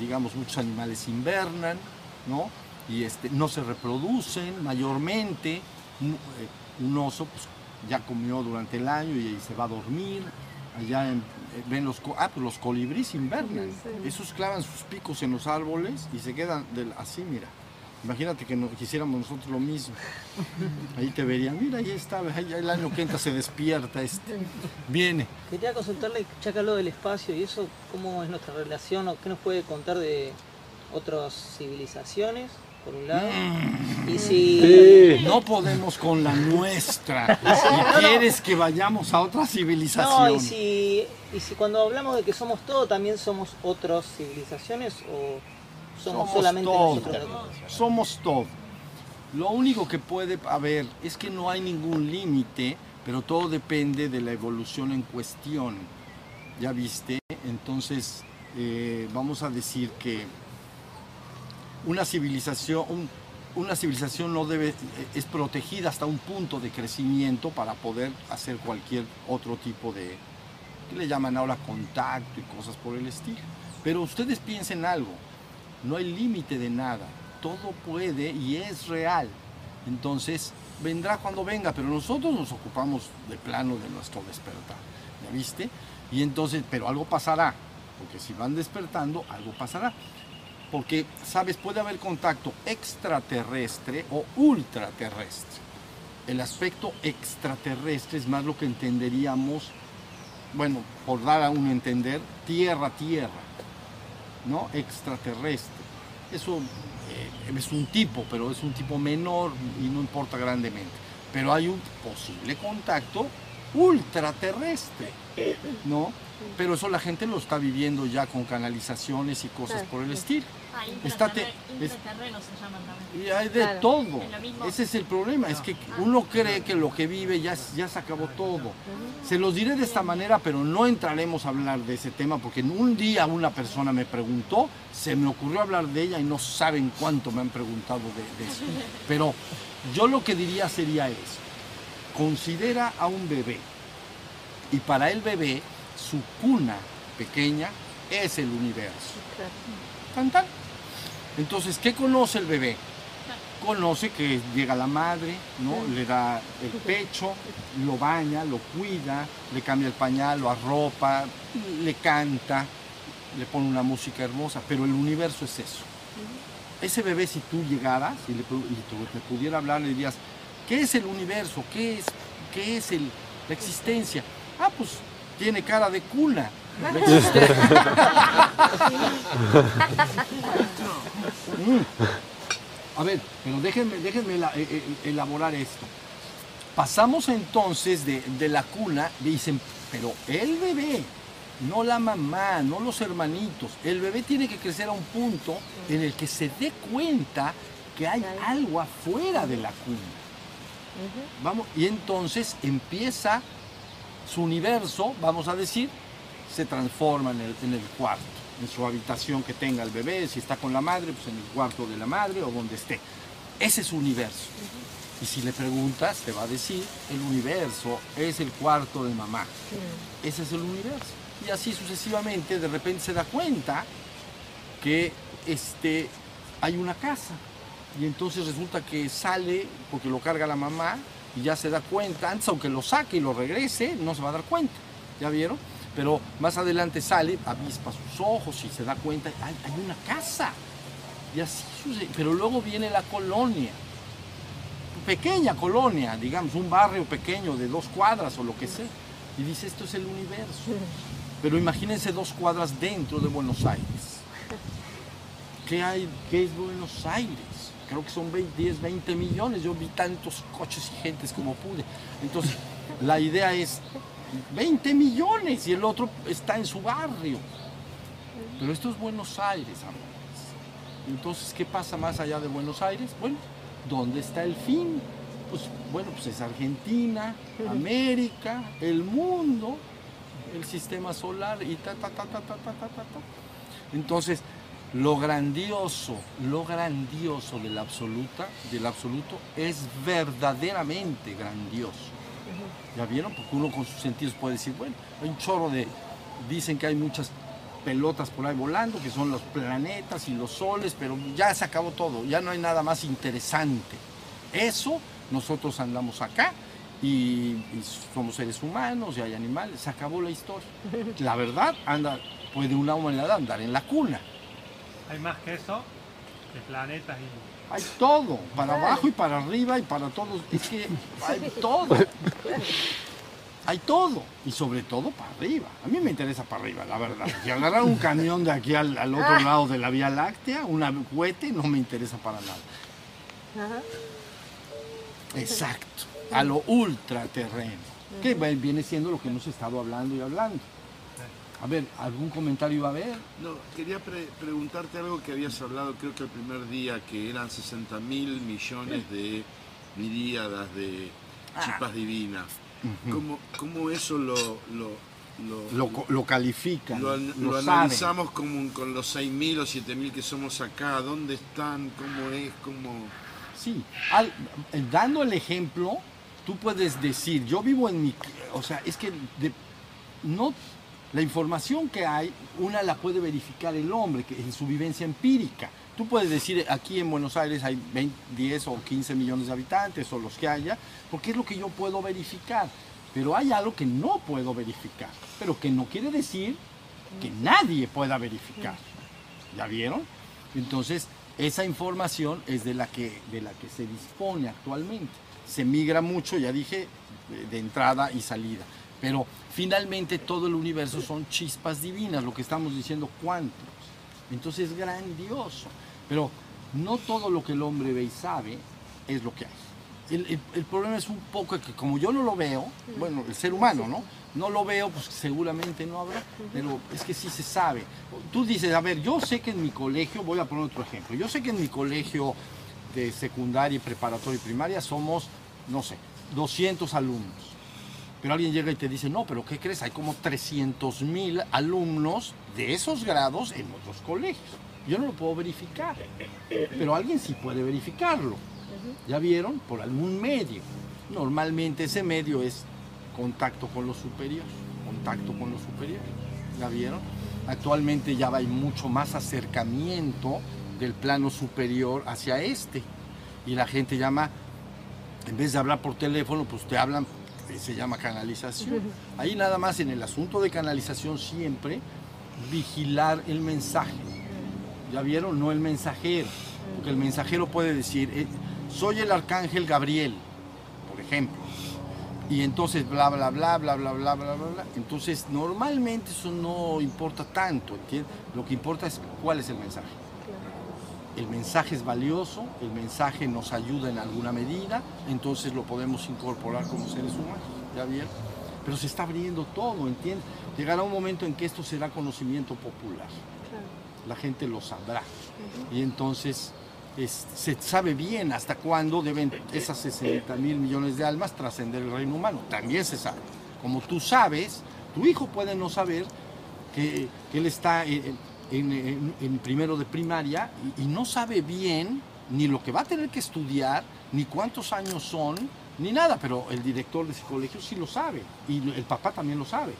digamos, muchos animales invernan, ¿no? Y este, no se reproducen mayormente. Un, eh, un oso pues, ya comió durante el año y, se va a dormir. Allá en- eh, ven los, ah, pues los colibríes invernan. Esos clavan sus picos en los árboles y se quedan del- así, mira. Imagínate que no, quisiéramos nosotros lo mismo. Ahí te verían, mira, ahí está, ahí el año que entra se despierta este. Viene. Quería consultarle, ya que habló del espacio y eso, ¿cómo es nuestra relación o qué nos puede contar de otras civilizaciones, por un lado? Mm. Y si... No podemos con la nuestra. Si quieres que vayamos a otra No, civilización. y si, y si cuando hablamos de que somos todo, también somos otras civilizaciones o somos, solamente todo. nosotros. Somos todo. Lo único que puede haber es que no hay ningún límite, pero todo depende de la evolución en cuestión. ¿Ya viste? Entonces, eh, vamos a decir que una civilización, un- una civilización no debe, es protegida hasta un punto de crecimiento para poder hacer cualquier otro tipo de, que le llaman ahora contacto y cosas por el estilo. Pero ustedes piensen algo, no hay límite de nada, todo puede y es real. Entonces, vendrá cuando venga, pero nosotros nos ocupamos de plano de nuestro despertar, ¿ya viste? Y entonces, pero algo pasará, porque si van despertando, algo pasará. Porque, sabes, puede haber contacto extraterrestre o ultraterrestre. El aspecto extraterrestre es más lo que entenderíamos, bueno, por dar a un entender, tierra-tierra, ¿no? Extraterrestre. Eso eh, es un tipo, pero es un tipo menor y no importa grandemente. Pero hay un posible contacto ultraterrestre, ¿no? Pero eso la gente lo está viviendo ya con canalizaciones y cosas por el estilo. Ah, Estate- intraterre- es- se llaman también. Y hay de Claro. todo. Es. Ese es el problema, es que uno cree que lo que vive ya, ya se acabó todo. Se los diré de esta manera, pero no entraremos a hablar de ese tema porque en un día una persona me preguntó, se me ocurrió hablar de ella y no saben cuánto me han preguntado de, de eso. Pero yo lo que diría sería eso. Considera a un bebé y para el bebé su cuna pequeña es el universo. Tan, tan. Entonces, ¿qué conoce el bebé? Conoce que llega la madre, ¿no? Le da el pecho, lo baña, lo cuida, le cambia el pañal, lo arropa, le canta, le pone una música hermosa, pero el universo es eso. Ese bebé, si tú llegaras y, le, y tú pudiera hablar, le dirías, ¿qué es el universo? ¿Qué es, qué es el- la existencia? Ah, pues tiene cara de cuna. A ver, pero déjenme, déjenme eh, eh, elaborar esto. Pasamos entonces de, de la cuna, dicen, pero el bebé, no la mamá, no los hermanitos, el bebé tiene que crecer a un punto en el que se dé cuenta que hay algo afuera de la cuna. Vamos, y entonces empieza su universo, vamos a decir, se transforma en el, en el cuarto, en su habitación que tenga el bebé, si está con la madre, pues en el cuarto de la madre o donde esté. Ese es su universo. Y si le preguntas, te va a decir, el universo es el cuarto de mamá. Ese es el universo. Y así sucesivamente, de repente se da cuenta que este, hay una casa. Y entonces resulta que sale porque lo carga la mamá y ya se da cuenta, antes aunque lo saque y lo regrese, no se va a dar cuenta. ¿Ya vieron? Pero más adelante sale, avispa sus ojos y se da cuenta, hay, una casa. Y así sucede. Pero luego viene la colonia. Pequeña colonia, digamos, un barrio pequeño de dos cuadras o lo que sea. Y dice, esto es el universo. Pero imagínense dos cuadras dentro de Buenos Aires. ¿Qué hay? ¿Qué es Buenos Aires? creo que son 20, 10, 20 millones. Yo vi tantos coches y gentes como pude. Entonces, la idea es 20 millones y el otro está en su barrio. Pero esto es Buenos Aires, amores. Entonces, ¿qué pasa más allá de Buenos Aires? Bueno, ¿dónde está el fin? Pues bueno, pues es Argentina, América, el mundo, el sistema solar y ta, ta, ta, ta, ta, ta, ta, ta. Entonces, lo grandioso, lo grandioso del absoluta, del absoluto es verdaderamente grandioso. ¿Ya vieron? Porque uno con sus sentidos puede decir, bueno, hay un chorro de, dicen que hay muchas pelotas por ahí volando, que son los planetas y los soles, pero ya se acabó todo, ya no hay nada más interesante. Eso, nosotros andamos acá y, y somos seres humanos y hay animales, se acabó la historia. La verdad, anda, puede una humanidad andar en la cuna. Hay más que eso, de planetas y... Hay todo, para abajo y para arriba y para todos. Es que hay todo. Hay todo. Y sobre todo para arriba. A mí me interesa para arriba, la verdad. Si agarrar un camión de aquí al, al otro lado de la Vía Láctea, un cohete, no me interesa para nada. Ajá. Exacto. A lo ultraterreno. Que viene siendo lo que hemos estado hablando y hablando. A ver, ¿algún comentario va a haber? No, quería pre- preguntarte algo que habías hablado, creo que el primer día, que eran 60 mil millones de miríadas de chispas divinas. ¿Cómo, cómo eso lo, lo, lo, Lo, lo califican, lo lo, an- lo saben. analizamos como con los 6 mil o 7 mil que somos acá? ¿Dónde están? ¿Cómo es? ¿Cómo...? Sí, al- eh, dando el ejemplo, tú puedes decir, yo vivo en mi, o sea, es que de- no, la información que hay, una la puede verificar el hombre que en su vivencia empírica. Tú puedes decir, aquí en Buenos Aires hay 20, 10 o 15 millones de habitantes o los que haya, porque es lo que yo puedo verificar. Pero hay algo que no puedo verificar, pero que no quiere decir que nadie pueda verificar. ¿Ya vieron? Entonces, esa información es de la que, de la que se dispone actualmente. Se migra mucho, ya dije, de- de entrada y salida. Pero finalmente todo el universo son chispas divinas, lo que estamos diciendo cuántos. Entonces es grandioso. Pero no todo lo que el hombre ve y sabe es lo que hay. El, el- el problema es un poco que como yo no lo veo, bueno, el ser humano, ¿no? No lo veo, pues seguramente no habrá, pero es que sí se sabe. Tú dices, a ver, yo sé que en mi colegio, voy a poner otro ejemplo, yo sé que en mi colegio de secundaria, preparatoria y primaria somos, no sé, 200 alumnos. Pero alguien llega y te dice, no, pero ¿qué crees? Hay como 300 mil alumnos de esos grados en otros colegios. Yo no lo puedo verificar, pero alguien sí puede verificarlo. ¿Ya vieron? Por algún medio. Normalmente ese medio es contacto con los superiores, contacto con los superiores. ¿Ya vieron? Actualmente ya hay mucho más acercamiento del plano superior hacia este. Y la gente llama, en vez de hablar por teléfono, pues te hablan, se llama canalización. Ahí nada más en el asunto de canalización siempre vigilar el mensaje. ¿Ya vieron? No el mensajero. Porque el mensajero puede decir, eh, soy el arcángel Gabriel, por ejemplo. Y entonces bla, bla, bla, bla, bla, bla, bla, bla, bla. Entonces normalmente eso no importa tanto. Lo que importa es cuál es el mensaje. El mensaje es valioso, el mensaje nos ayuda en alguna medida, entonces lo podemos incorporar como seres humanos, ¿ya vieron? Pero se está abriendo todo, ¿entiendes? Llegará un momento en que esto será conocimiento popular la gente lo sabrá. Y entonces es- se sabe bien hasta cuándo deben esas 60 mil millones de almas trascender el reino humano. También se sabe. Como tú sabes, tu hijo puede no saber que, que él está en, en- en- en primero de primaria y, y no sabe bien ni lo que va a tener que estudiar, ni cuántos años son, ni nada, pero el director de ese colegio sí lo sabe y el papá también lo sabe.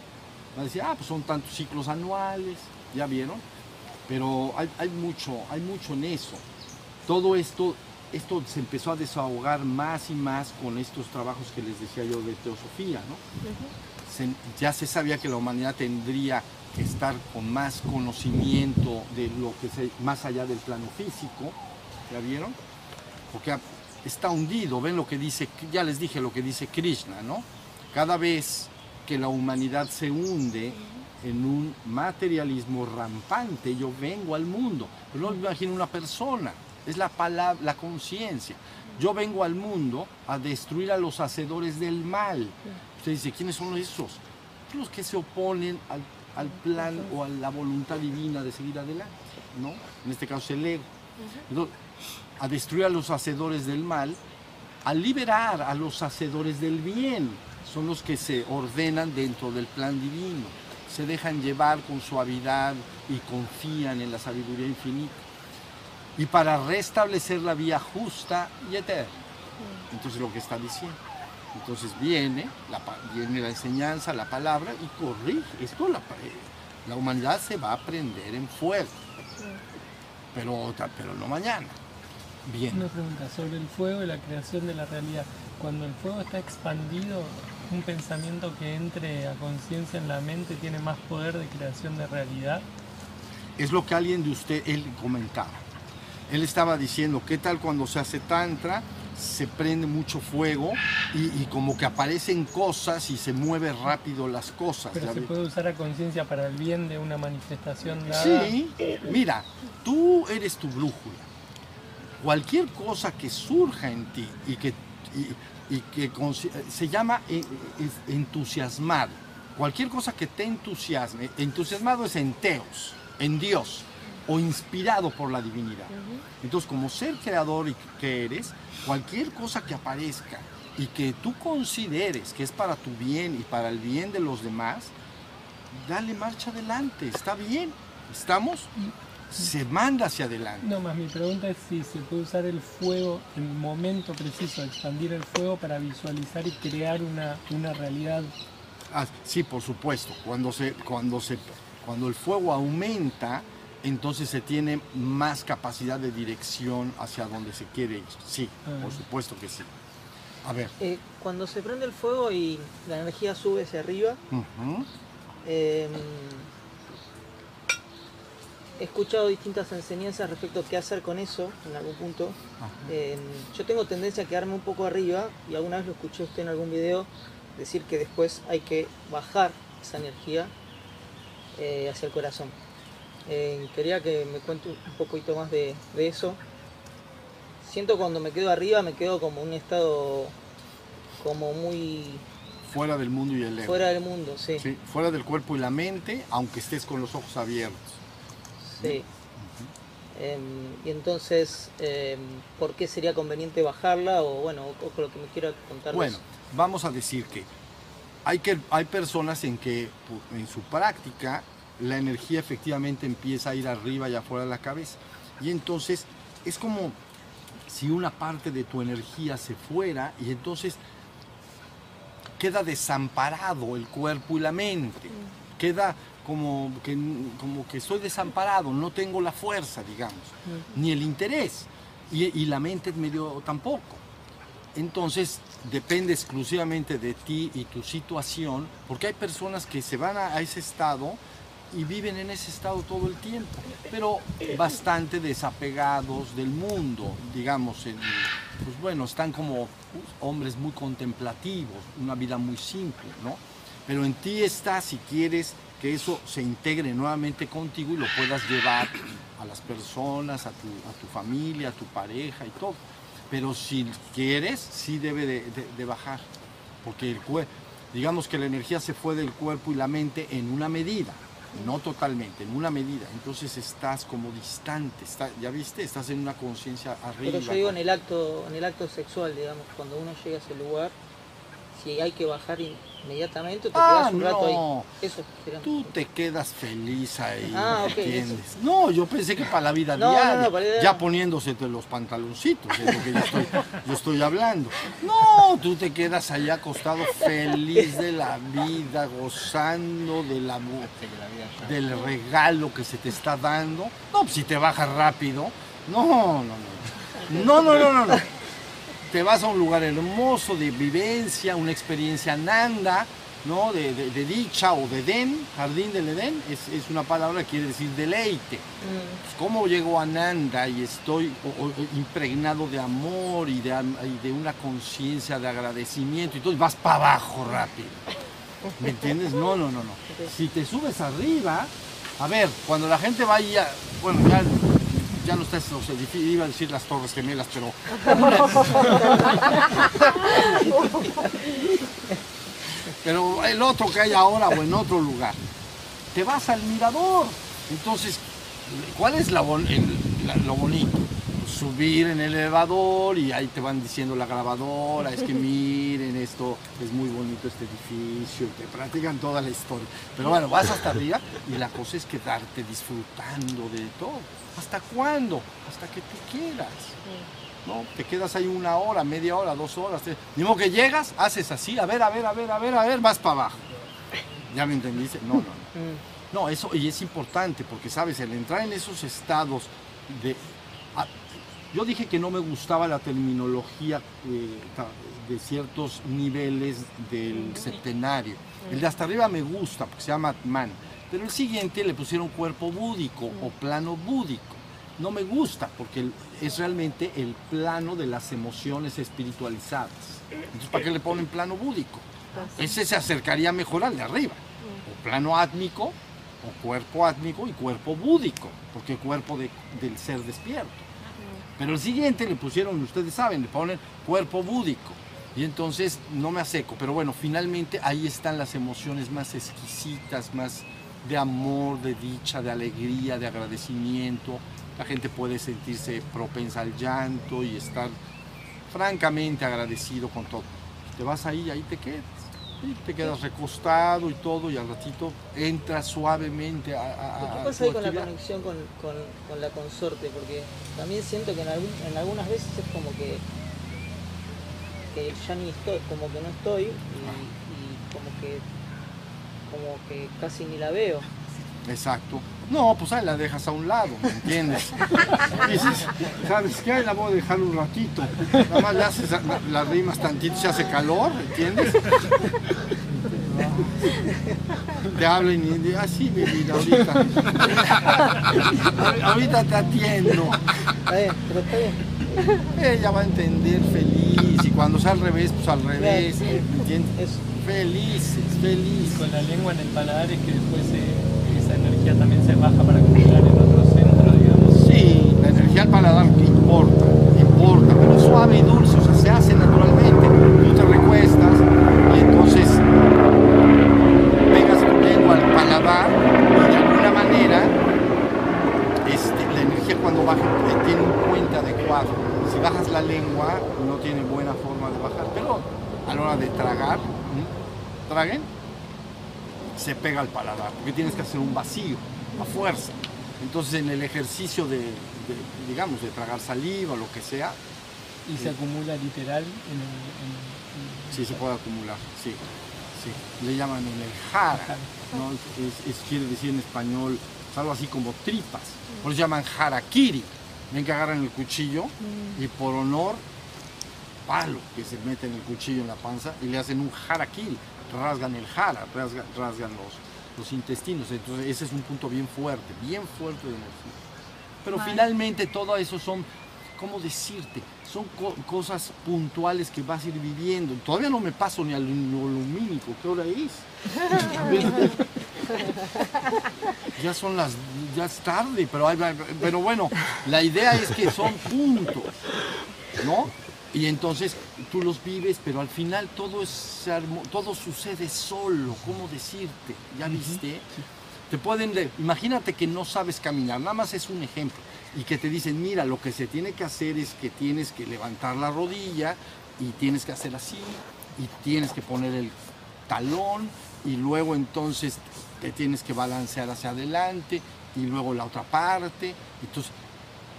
Va a decir, ah, pues son tantos ciclos anuales, ¿ya vieron? pero hay, hay mucho, hay mucho en eso. Todo esto, esto se empezó a desahogar más y más con estos trabajos que les decía yo de teosofía, ¿no? Se- ya se sabía que la humanidad tendría estar con más conocimiento de lo que se, más allá del plano físico, ¿ya vieron? Porque está hundido, ven lo que dice, ya les dije lo que dice Krishna, ¿no? Cada vez que la humanidad se hunde en un materialismo rampante, yo vengo al mundo, pero no me imagino una persona, es la palabra, la conciencia. Yo vengo al mundo a destruir a los hacedores del mal. Usted dice, ¿quiénes son esos? Los que se oponen al, al plan o a la voluntad divina de seguir adelante, ¿no? En este caso el ego. Entonces, a destruir a los hacedores del mal, a liberar a los hacedores del bien. Son los que se ordenan dentro del plan divino, se dejan llevar con suavidad y confían en la sabiduría infinita. Y para restablecer la vía justa y eterna. Entonces lo que está diciendo. Entonces viene la, viene la enseñanza, la palabra y corrige. Esto la, la humanidad se va a prender en fuego. Pero, pero no mañana. Bien. Una pregunta sobre el fuego y la creación de la realidad. Cuando el fuego está expandido, un pensamiento que entre a conciencia en la mente tiene más poder de creación de realidad. es lo que alguien de usted, él comentaba. Él estaba diciendo, ¿qué tal cuando se hace tantra? Se prende mucho fuego y, y como que aparecen cosas y se mueve rápido las cosas. Pero ¿ya se puede usar a conciencia para el bien de una manifestación dada. Sí, mira, tú eres tu brújula. Cualquier cosa que surja en ti y que, y, y que se llama eh, es- entusiasmar. Cualquier cosa que te entusiasme, entusiasmado es en Teos, en Dios, o inspirado por la divinidad. Entonces, como ser creador y que eres, cualquier cosa que aparezca y que tú consideres que es para tu bien y para el bien de los demás, dale marcha adelante, está bien, estamos, se manda hacia adelante. No, más mi pregunta es si se puede usar el fuego, el momento preciso, expandir el fuego para visualizar y crear una, una realidad. Ah, sí, por supuesto, cuando, se, cuando, se, cuando el fuego aumenta, entonces se tiene más capacidad de dirección hacia donde se quiere ir. Sí, por Ah. supuesto que sí. A ver. Eh, cuando se prende el fuego y la energía sube hacia arriba, eh, he escuchado distintas enseñanzas respecto a qué hacer con eso en algún punto. Eh, yo tengo tendencia a quedarme un poco arriba y alguna vez lo escuché usted en algún video decir que después hay que bajar esa energía eh, hacia el corazón. Eh, quería que me cuente un poquito más de, de eso. siento cuando me quedo arriba, me quedo como un estado como muy Fuera del mundo y el ego. fuera del mundo, sí. Sí, fuera del cuerpo y la mente, aunque estés con los ojos abiertos. Sí. Em, y entonces, em, ¿por qué sería conveniente bajarla? O bueno, o con lo que me quiera contar. Bueno, vamos a decir que hay, que hay personas en que en su práctica la energía efectivamente empieza a ir arriba y afuera de la cabeza. Y entonces es como si una parte de tu energía se fuera y entonces queda desamparado el cuerpo y la mente. Queda como que, como que estoy desamparado, no tengo la fuerza, digamos, ni el interés. Y, y la mente medio tampoco. Entonces depende exclusivamente de ti y tu situación, porque hay personas que se van a, a ese estado y viven en ese estado todo el tiempo, pero bastante desapegados del mundo, digamos, en- pues bueno, están como hombres muy contemplativos, una vida muy simple, ¿no? Pero en ti está si quieres que eso se integre nuevamente contigo y lo puedas llevar a las personas, a tu, a tu familia, a tu pareja y todo. Pero si quieres, sí debe de, bajar, porque el cue- digamos que la energía se fue del cuerpo y la mente en una medida, no totalmente, en una medida. Entonces estás como distante, está- ya viste, estás en una conciencia arriba. Pero yo digo en el acto, en el acto sexual, digamos, cuando uno llega a ese lugar, si hay que bajar inmediatamente o te Ah, quedas un rato no. ahí. Eso, Tú te quedas feliz ahí, Ah, ¿me ok, entiendes? No, yo pensé que para la vida No, diaria, no, para ya poniéndose los pantaloncitos, es lo que yo estoy, yo estoy hablando. No, tú te quedas ahí acostado feliz de la vida, gozando de la, mu- del regalo que se te está dando. No, pues si te bajas rápido, no, no, no. No, no, no, no, no. Te vas a un lugar hermoso de vivencia, una experiencia nanda, ¿no? De, de- de dicha o de Edén, jardín del Edén, es, es una palabra que quiere decir deleite. Mm, Pues, ¿Cómo llego a Nanda y estoy o- o- impregnado de amor y de, am- y de una conciencia de agradecimiento y todo, y vas para abajo rápido? ¿Me entiendes? No, no, no, no. Si te subes arriba, a ver, cuando la gente vaya, bueno, ya, ya no está los edificios, iba a decir las Torres Gemelas, pero pero el otro que hay ahora o en otro lugar. Te vas al mirador. Entonces, ¿cuál es la bon- el- la- lo bonito? Subir en el elevador y ahí te van diciendo la grabadora, es que miren esto, es muy bonito este edificio, te platican toda la historia. Pero bueno, vas hasta arriba y la cosa es quedarte disfrutando de todo. ¿Hasta cuándo? Hasta que tú quieras. ¿no? Te quedas ahí una hora, media hora, dos horas. Te... Ni modo que llegas, haces así, a ver, a ver, a ver, a ver, a ver, vas para abajo. ¿Ya me entendiste? No, no, no. mm. No, eso y es importante porque, sabes, el entrar en esos estados de... yo dije que no me gustaba la terminología eh, de ciertos niveles del septenario. El de hasta arriba me gusta porque se llama Atman, pero el siguiente le pusieron cuerpo búdico o plano búdico. No me gusta porque es realmente el plano de las emociones espiritualizadas. Entonces, ¿para qué le ponen plano búdico? Ese se acercaría mejor al de arriba. O plano átmico, o cuerpo átmico y cuerpo búdico, porque cuerpo de- del ser despierto. Pero el siguiente le pusieron, ustedes saben, le ponen cuerpo búdico. Y entonces no me aseco, pero bueno, finalmente ahí están las emociones más exquisitas, más de amor, de dicha, de alegría, de agradecimiento. La gente puede sentirse propensa al llanto y estar francamente agradecido con todo. Te vas ahí, ahí te quedas. Y te quedas recostado y todo, y al ratito entras suavemente a, a- ¿Qué pasa ahí con la conexión con, con- con la consorte? Porque también siento que en, algún- en algunas veces es como que, que ya ni estoy, como que no estoy y, y como que como que casi ni la veo. Exacto. No, pues ahí la dejas a un lado, ¿me entiendes? Dices, ¿sabes qué? Ahí la voy a dejar un ratito. Nada más le haces la- las rimas tantito, se hace calor, ¿me entiendes? Te hablan y dices, ah, sí, mi vida, ahorita. ahorita te atiendo. Ella va a entender feliz y cuando sea al revés, pues al revés. ¿me entiendes? Felices, felices. con la lengua en el paladar es que después eh, esa también se baja para acumular en otro centro, digamos. Sí, la energía al paladar que importa, importa pero suave y dulce, o sea, se hace naturalmente. Tú te recuestas y entonces pegas tu lengua al paladar y de alguna manera este, la energía cuando baja eh, tiene un puente adecuado. Si bajas la lengua no tiene buena forma de bajar, pero a la hora de tragar, traguen, se pega al paladar, porque tienes que hacer un vacío, a fuerza. Entonces en el ejercicio de, de, digamos, de tragar saliva o lo que sea, Y se acumula literal en el. en- en- sí se puede acumular, sí. sí. Le llaman en el jara, ¿no? Es, es- quiere decir en español es algo así como tripas. Por eso llaman harakiri. Ven que agarran el cuchillo y por honor, palo que se mete en el cuchillo en la panza y le hacen un harakiri. Rasgan el jara, rasgan, rasgan los, los intestinos. Entonces ese es un punto bien fuerte, bien fuerte de energía. Pero finalmente todo eso son, ¿cómo decirte? Son co- cosas puntuales que vas a ir viviendo. Todavía no me paso ni al lu- lumínico, ¿qué hora es? ya son las, ya es tarde, pero, va- pero bueno, la idea es que son puntos, ¿no? Y entonces tú los vives, pero al final todo es todo sucede solo, ¿cómo decirte? ¿Ya viste? Te pueden, de- imagínate que no sabes caminar, nada más es un ejemplo, y que te dicen, mira, lo que se tiene que hacer es que tienes que levantar la rodilla y tienes que hacer así, y tienes que poner el talón, y luego entonces te tienes que balancear hacia adelante, y luego la otra parte, entonces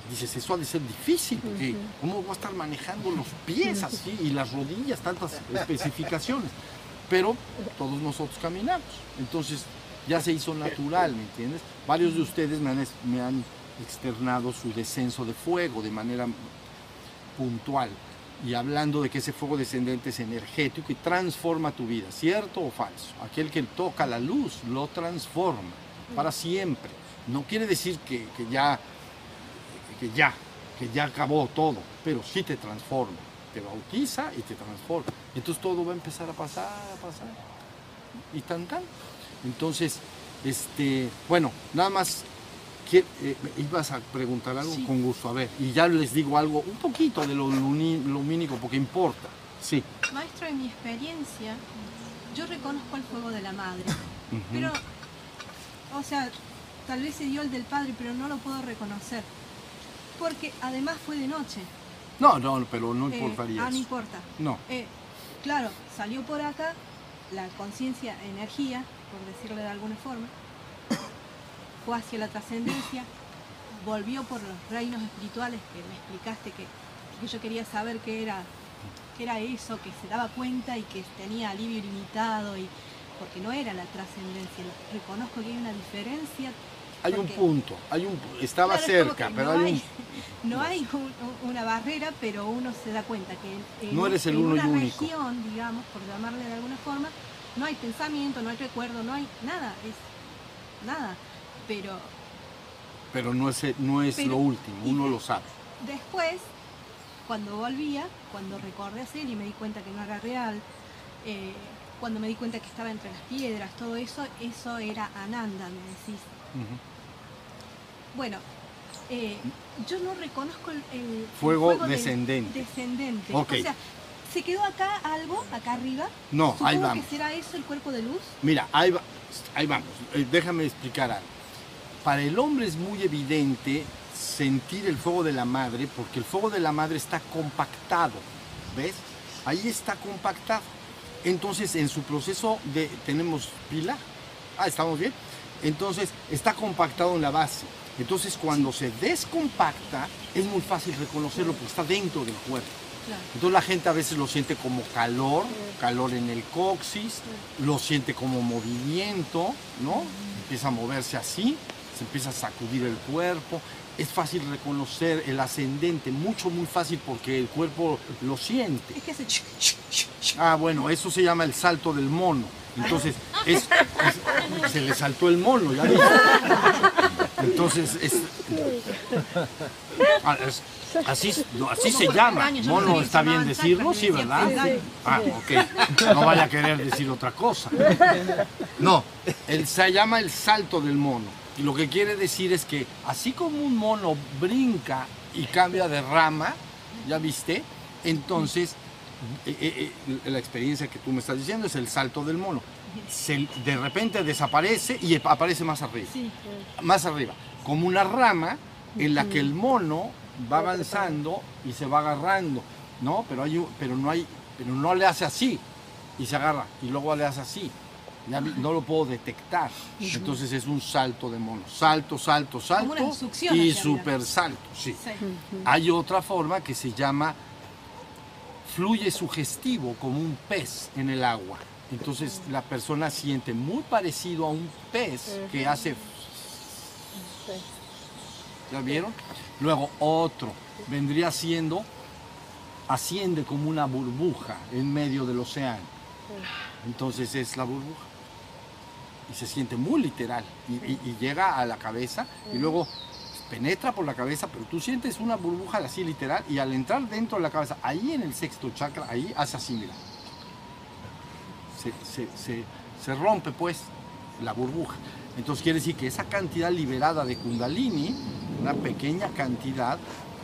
dices, eso ha de ser difícil, porque ¿cómo voy a estar manejando los pies así y las rodillas, tantas especificaciones? Pero todos nosotros caminamos, entonces ya se hizo natural, ¿me entiendes? Varios de ustedes me han, me han externado su descenso de fuego de manera puntual y hablando de que ese fuego descendente es energético y transforma tu vida, ¿cierto o falso? Aquel que toca la luz lo transforma para siempre. No quiere decir que, que ya que ya, que ya acabó todo, pero sí te transforma, te bautiza y te transforma. Entonces todo va a empezar a pasar, a pasar. Y tan tan. Entonces, este, bueno, nada más que, eh, ibas a preguntar algo Sí. con gusto, a ver, y ya les digo algo, un poquito de lo lumínico, porque importa. Sí. Maestro, en mi experiencia, yo reconozco el fuego de la madre, pero, o sea, tal vez se dio el del padre, pero no lo puedo reconocer. Porque además fue de noche. No, no, pero no Eh, importaría ah, no importa. No. Eh, claro, salió por acá la conciencia, energía, por decirlo de alguna forma, fue hacia la trascendencia, volvió por los reinos espirituales que me explicaste que, que yo quería saber qué era, qué era eso, que se daba cuenta y que tenía alivio ilimitado, y, porque no era la trascendencia. Reconozco que hay una diferencia. Hay un punto, hay un, estaba Claro, cerca, pero no hay un... no hay un- un- una barrera, pero uno se da cuenta que en, No eres el en uno y una único. región, digamos, por llamarle de alguna forma, no hay pensamiento, no hay recuerdo, no hay nada, es nada. Pero Pero no es, no es Pero- lo último, y- uno lo sabe. después, cuando volvía, cuando recordé a él y me di cuenta que no era real, eh, cuando me di cuenta que estaba entre las piedras, todo eso, eso era Ananda, me decís. Bueno, eh, yo no reconozco el, Fuego descendente. descendente. Ok. O sea, ¿se quedó acá algo, acá arriba? No, Supongo ahí vamos. que será eso el cuerpo de luz. Mira, ahí, va- ahí vamos. Eh, déjame explicar algo. Para el hombre es muy evidente sentir el fuego de la madre porque el fuego de la madre está compactado. ¿Ves? Ahí está compactado. Entonces, en su proceso de... ¿Tenemos pila? Ah, ¿estamos bien? Entonces, está compactado en la base. Entonces, cuando se descompacta, es muy fácil reconocerlo porque está dentro del cuerpo. Entonces la gente a veces lo siente como calor, calor en el coxis, lo siente como movimiento, ¿no? Empieza a moverse así, se empieza a sacudir el cuerpo. Es fácil reconocer el ascendente, mucho, muy fácil porque el cuerpo lo siente. Es que hace ch- ch- ch- ch- Ah, bueno, eso se llama el salto del mono. Entonces, es- es- se le saltó el mono, ya viste. Entonces, es, ah, así, así se llama. Mono, no ¿está bien decirlo? Sí, ¿verdad? Ah, ok. No vaya a querer decir otra cosa. No, el, se llama el salto del mono. Y lo que quiere decir es que así como un mono brinca y cambia de rama, ¿Ya viste? Entonces, la experiencia que tú me estás diciendo es el salto del mono. Se- de repente desaparece y aparece más arriba. Sí, Más arriba. Como una rama en la que el mono va avanzando y se va agarrando. ¿No? Pero, hay, pero, no, hay, pero no le hace así y se agarra. Y luego le hace así. Ya no lo puedo detectar. Entonces es un salto de mono. Salto, salto, salto. una succión y super salto. Sí. sí. Hay otra forma que se llama fluye sugestivo como un pez en el agua. Entonces la persona siente muy parecido a un pez que hace... ¿Ya vieron? Luego otro vendría siendo, asciende como una burbuja en medio del océano. Entonces es la burbuja. Y se siente muy literal. Y, y- y llega a la cabeza y luego penetra por la cabeza, pero tú sientes una burbuja así literal y al entrar dentro de la cabeza, ahí en el sexto chakra, ahí hace así, mira. Se, se- se- se rompe pues la burbuja. Entonces quiere decir que esa cantidad liberada de kundalini, una pequeña cantidad,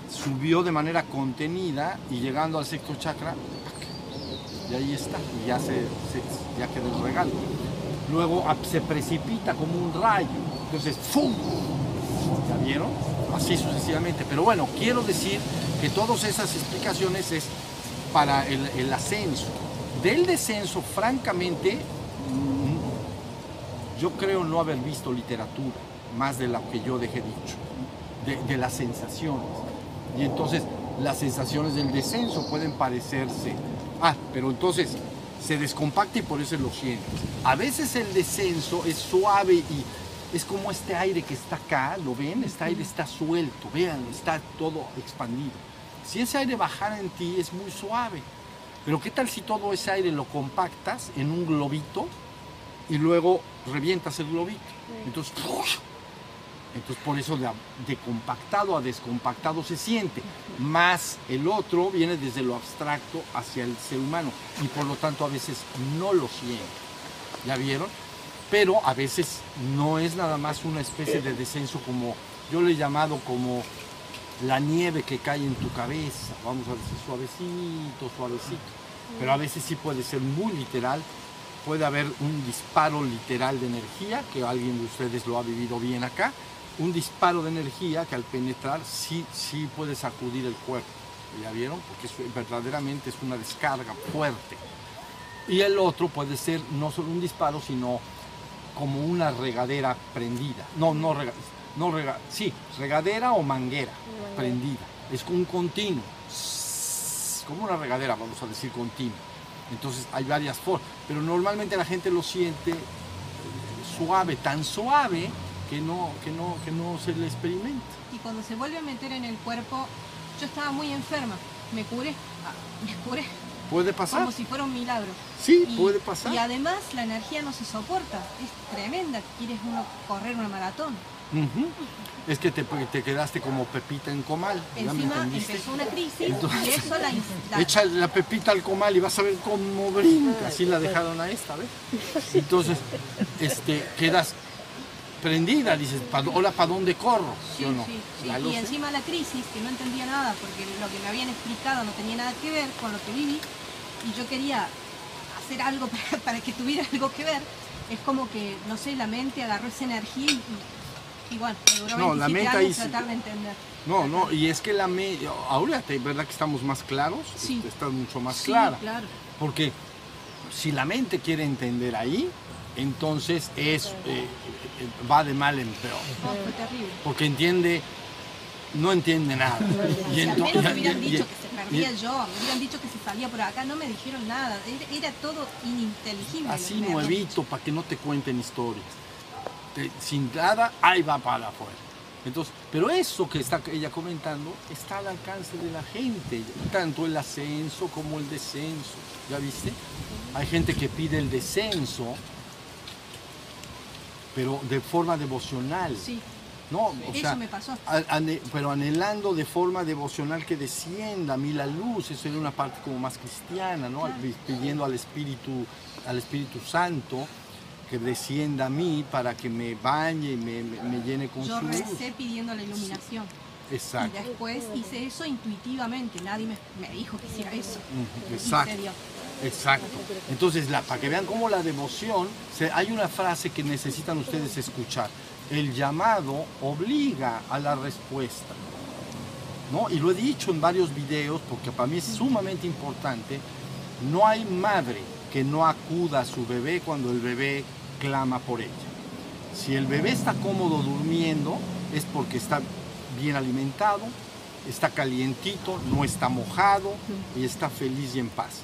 subió de manera contenida y llegando al sexto chakra, y ahí está, y ya, se, ya quedó el regalo. Luego se precipita como un rayo, entonces ¡fum! ¿Ya vieron? Así sucesivamente. Pero bueno, quiero decir que todas esas explicaciones es para el, el ascenso. Del descenso, francamente, mm, yo creo no haber visto literatura más de lo que yo dejé dicho, de, de las sensaciones. Y entonces las sensaciones del descenso pueden parecerse. Ah, pero entonces se descompacta y por eso lo sientes. A veces el descenso es suave y es como este aire que está acá, ¿lo ven? Este aire está suelto, vean, está todo expandido. Si ese aire bajara en ti es muy suave. Pero ¿qué tal si todo ese aire lo compactas en un globito y luego revientas el globito? Entonces, entonces por eso de, de compactado a descompactado se siente. Más el otro viene desde lo abstracto hacia el ser humano y por lo tanto a veces no lo siente. ¿Ya vieron? Pero a veces no es nada más una especie de descenso como yo le he llamado como la nieve que cae en tu cabeza, vamos a decir suavecito, suavecito. Pero a veces sí puede ser muy literal, puede haber un disparo literal de energía, que alguien de ustedes lo ha vivido bien acá, un disparo de energía que al penetrar sí, sí puede sacudir el cuerpo. ¿Ya vieron? Porque es- verdaderamente es una descarga fuerte. Y el otro puede ser no solo un disparo, sino como una regadera prendida. No, no, rega, no rega, sí, regadera o manguera prendida. Es un continuo. Como una regadera, vamos a decir continua. Entonces hay varias formas, pero normalmente la gente lo siente eh, suave, tan suave que no, que no, que no se le experimenta. Y cuando se vuelve a meter en el cuerpo, yo estaba muy enferma. Me curé, ah, me curé, Puede pasar. como si fuera un milagro. Sí, Y- puede pasar. Y además la energía no se soporta, es tremenda. Quieres uno correr una maratón. Es que te, te quedaste como Pepita en comal. ¿ya me Encima empezó una crisis Entonces- y eso la, la- Echa la pepita al comal y vas a ver cómo brinca. Así la dejaron a esta, ¿ves? Entonces, este, quedas prendida, dices, "¿Pa- hola, ¿para dónde corro? ¿Sí Sí, no? sí, Y sé. encima la crisis, que no entendía nada, porque lo que me habían explicado no tenía nada que ver con lo que viví, y yo quería hacer algo para, para que tuviera algo que ver, es como que, no sé, la mente agarró esa energía y, y bueno, me duró No, la 27 mente ahí tratar de entender. No, no, y es que la me... Ahora, ¿te- ¿verdad que estamos más claros? Sí. Estás mucho más Sí, clara. claro. Porque si la mente quiere entender ahí, entonces es, eh, va de mal en peor. No, fue terrible. Porque entiende, no entiende nada. Y Si al ento- menos me hubieran dicho que se perdía yo, me hubieran dicho que se salía por acá, no me dijeron nada, era, todo ininteligible. Así nuevito para que no te cuenten historias. Te- sin nada, ahí va para afuera. Entonces, pero eso que está ella comentando está al alcance de la gente, tanto el ascenso como el descenso. ¿Ya viste? Hay gente que pide el descenso, pero de forma devocional. Sí, ¿no? O eso sea, me pasó. ane- pero anhelando de forma devocional que descienda a mí la luz, eso era una parte como más cristiana, ¿no? Claro. Pidiendo al Espíritu, al Espíritu Santo que descienda a mí para que me bañe y me, me- me llene con Yo su luz. recé pidiendo la iluminación. Y Exacto. después hice eso intuitivamente, nadie me, me dijo que hiciera eso. Y Exacto. Exacto. Entonces, para que vean cómo la devoción, hay una frase que necesitan ustedes escuchar. El llamado obliga a la respuesta. ¿no? Y lo he dicho en varios videos porque para mí es sumamente importante. No hay madre que no acuda a su bebé cuando el bebé clama por ella. Si el bebé está cómodo durmiendo es porque está bien alimentado, está calientito, no está mojado y está feliz y en paz.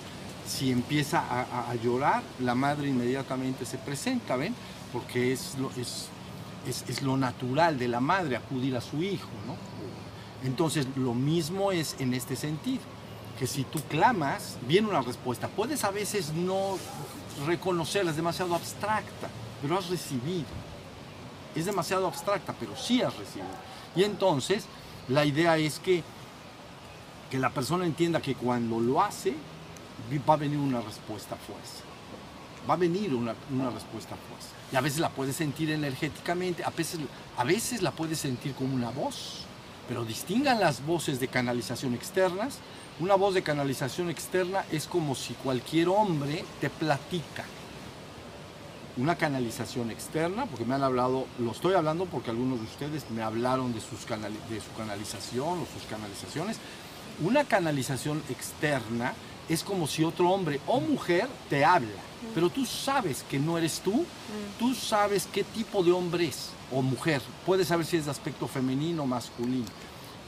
Si empieza a, llorar, la madre inmediatamente se presenta, ¿ven? Porque es lo, es, es- es lo natural de la madre acudir a su hijo, ¿no? Entonces, lo mismo es en este sentido, que si tú clamas, viene una respuesta. Puedes a veces no reconocerla, es demasiado abstracta, pero has recibido. Es demasiado abstracta, pero sí has recibido. Y entonces, la idea es que, que la persona entienda que cuando lo hace, va a venir una respuesta a fuerza. Va a venir una, respuesta a fuerza. Y a veces la puedes sentir energéticamente, a veces, a veces la puedes sentir como una voz. Pero distingan las voces de canalización externas. Una voz de canalización externa es como si cualquier hombre te platica. Una canalización externa, porque me han hablado, lo estoy hablando porque algunos de ustedes me hablaron de, sus de su canalización o sus canalizaciones. Una canalización externa es como si otro hombre o mujer te habla, pero tú sabes que no eres tú, tú sabes qué tipo de hombre es o mujer, puedes saber si es de aspecto femenino o masculino,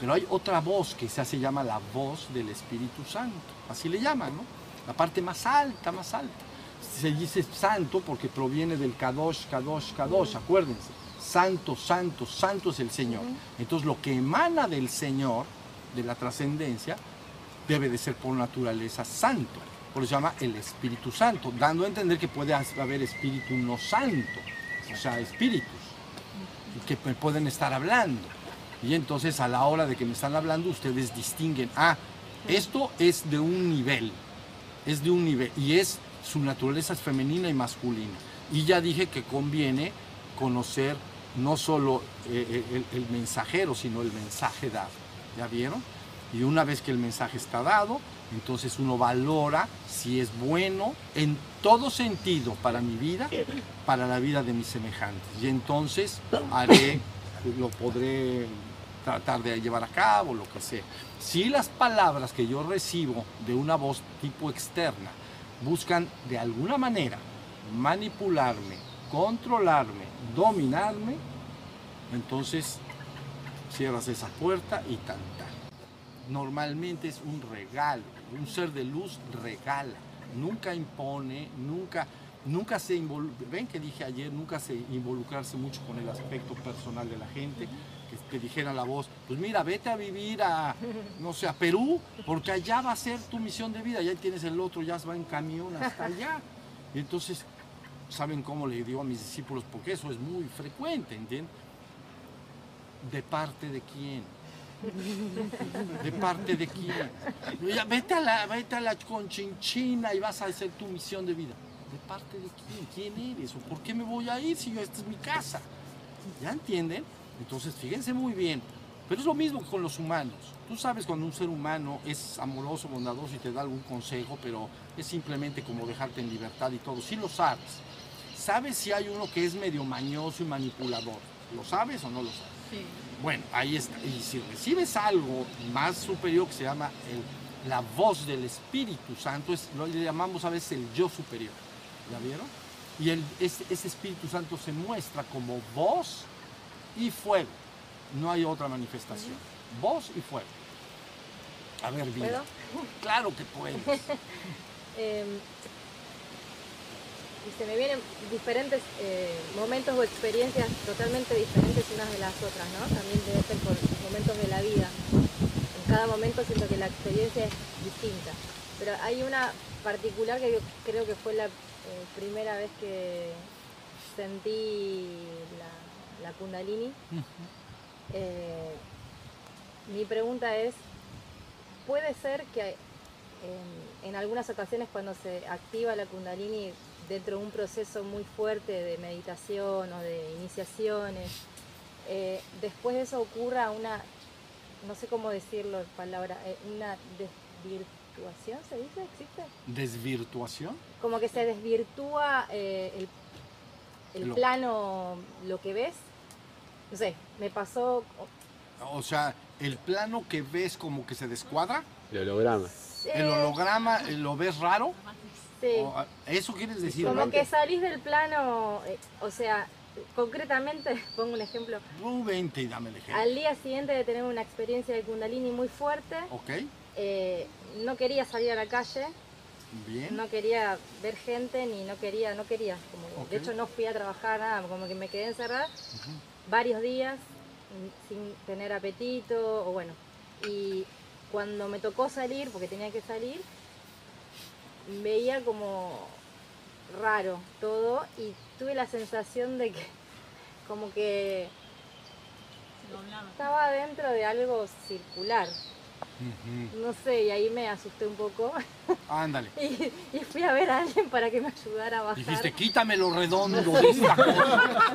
pero hay otra voz que se llama la voz del Espíritu Santo, así le llaman, ¿no? La parte más alta, más alta. Se dice santo porque proviene del Kadosh, Kadosh, Kadosh, acuérdense. Santo, santo, santo es el Señor. Entonces lo que emana del Señor, de la trascendencia, debe de ser por naturaleza santo. Por eso se llama el Espíritu Santo, dando a entender que puede haber espíritu no santo, o sea, espíritus que me pueden estar hablando. Y entonces a la hora de que me están hablando, ustedes distinguen, ah, esto es de un nivel, es de un nivel, y es su naturaleza es femenina y masculina. Y ya dije que conviene conocer no solo eh, el, el mensajero, sino el mensaje dado. ¿Ya vieron? Y una vez que el mensaje está dado, entonces uno valora si es bueno en todo sentido para mi vida, para la vida de mis semejantes. Y entonces haré, lo podré tratar de llevar a cabo, lo que sea. Si las palabras que yo recibo de una voz tipo externa buscan de alguna manera manipularme, controlarme, dominarme, entonces cierras esa puerta y tan. Normalmente es un regalo, un ser de luz regala, nunca impone, nunca, nunca se involucra, ven que dije ayer, nunca se involucrarse mucho con el aspecto personal de la gente, que, que dijera la voz, pues mira, vete a vivir a, no sé, a Perú, porque allá va a ser tu misión de vida, ya tienes el otro, ya va en camión hasta allá. Y entonces, ¿saben cómo le digo a mis discípulos? Porque eso es muy frecuente, ¿entienden? ¿De parte de quién? ¿De parte de quién? Vete, a la, vete a la conchinchina y vas a hacer tu misión de vida. ¿De parte de quién? ¿Quién eres? ¿O por qué me voy a ir si yo, esta es mi casa? ¿Ya entienden? Entonces, fíjense muy bien. Pero es lo mismo con los humanos. Tú sabes cuando un ser humano es amoroso, bondadoso y te da algún consejo, pero es simplemente como dejarte en libertad y todo. Sí lo sabes. Sabes si hay uno que es medio mañoso y manipulador. ¿Lo sabes o no lo sabes? Sí. Bueno, ahí está. Y si recibes algo más superior que se llama el- la voz del Espíritu Santo, es, lo le llamamos a veces el yo superior. ¿Ya vieron? Y el- ese, ese Espíritu Santo se muestra como voz y fuego. No hay otra manifestación. Voz y fuego. A ver. ¿Puedo? Claro que puedes. Eh, y se me vienen diferentes eh, momentos o experiencias totalmente diferentes unas de las otras, ¿no? También debe ser por momentos de la vida. En cada momento siento que la experiencia es distinta. Pero hay una particular que yo creo que fue la eh, primera vez que sentí la, la kundalini. Eh, mi pregunta es, ¿puede ser que en, en algunas ocasiones cuando se activa la kundalini dentro de un proceso muy fuerte de meditación o de iniciaciones, eh, después de eso ocurra una no sé cómo decirlo en palabra, eh, una desvirtuación, ¿se dice? ¿Existe? ¿Desvirtuación? Como que se desvirtúa eh, el, el Lo- plano, lo que ves. No sé, me pasó... O sea, el plano que ves como que se descuadra, El holograma. el eh, holograma eh, lo ves raro. Sí. o, ¿Eso quieres decir? Como que salís del plano, eh, o sea, concretamente, pongo un ejemplo, vente y dame el ejemplo. al día siguiente de tener una experiencia de kundalini muy fuerte, eh, no quería salir a la calle, Bien. no quería ver gente, ni no quería, no quería, como, de hecho no fui a trabajar nada, como que me quedé encerrada varios días mm, sin tener apetito, o bueno, y cuando me tocó salir, porque tenía que salir, veía como raro todo y tuve la sensación de que como que estaba dentro de algo circular, No sé, y ahí me asusté un poco Ándale. y, y fui a ver a alguien para que me ayudara a bajar. Dijiste, quítame lo redondo de esta cosa.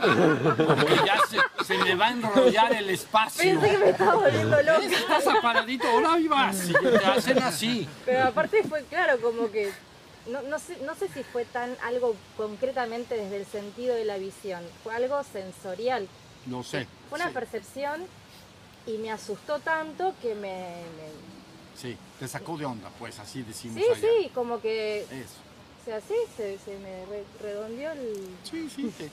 Porque ya se, se me va a enrollar el espacio. Pensé que me estaba volviendo loca. Estás aparadito, ahora ahí vas. Y te hacen así. Pero aparte fue claro, como que no, no, sé, no sé si fue tan algo concretamente desde el sentido de la visión, fue algo sensorial, No sé. fue una Sí, percepción y me asustó tanto que me... me- sí, te sacó de onda, pues así decimos Sí, allá. sí, como que, Eso. o sea, sí, se, se me re- redondeó el... Sí, sí, te,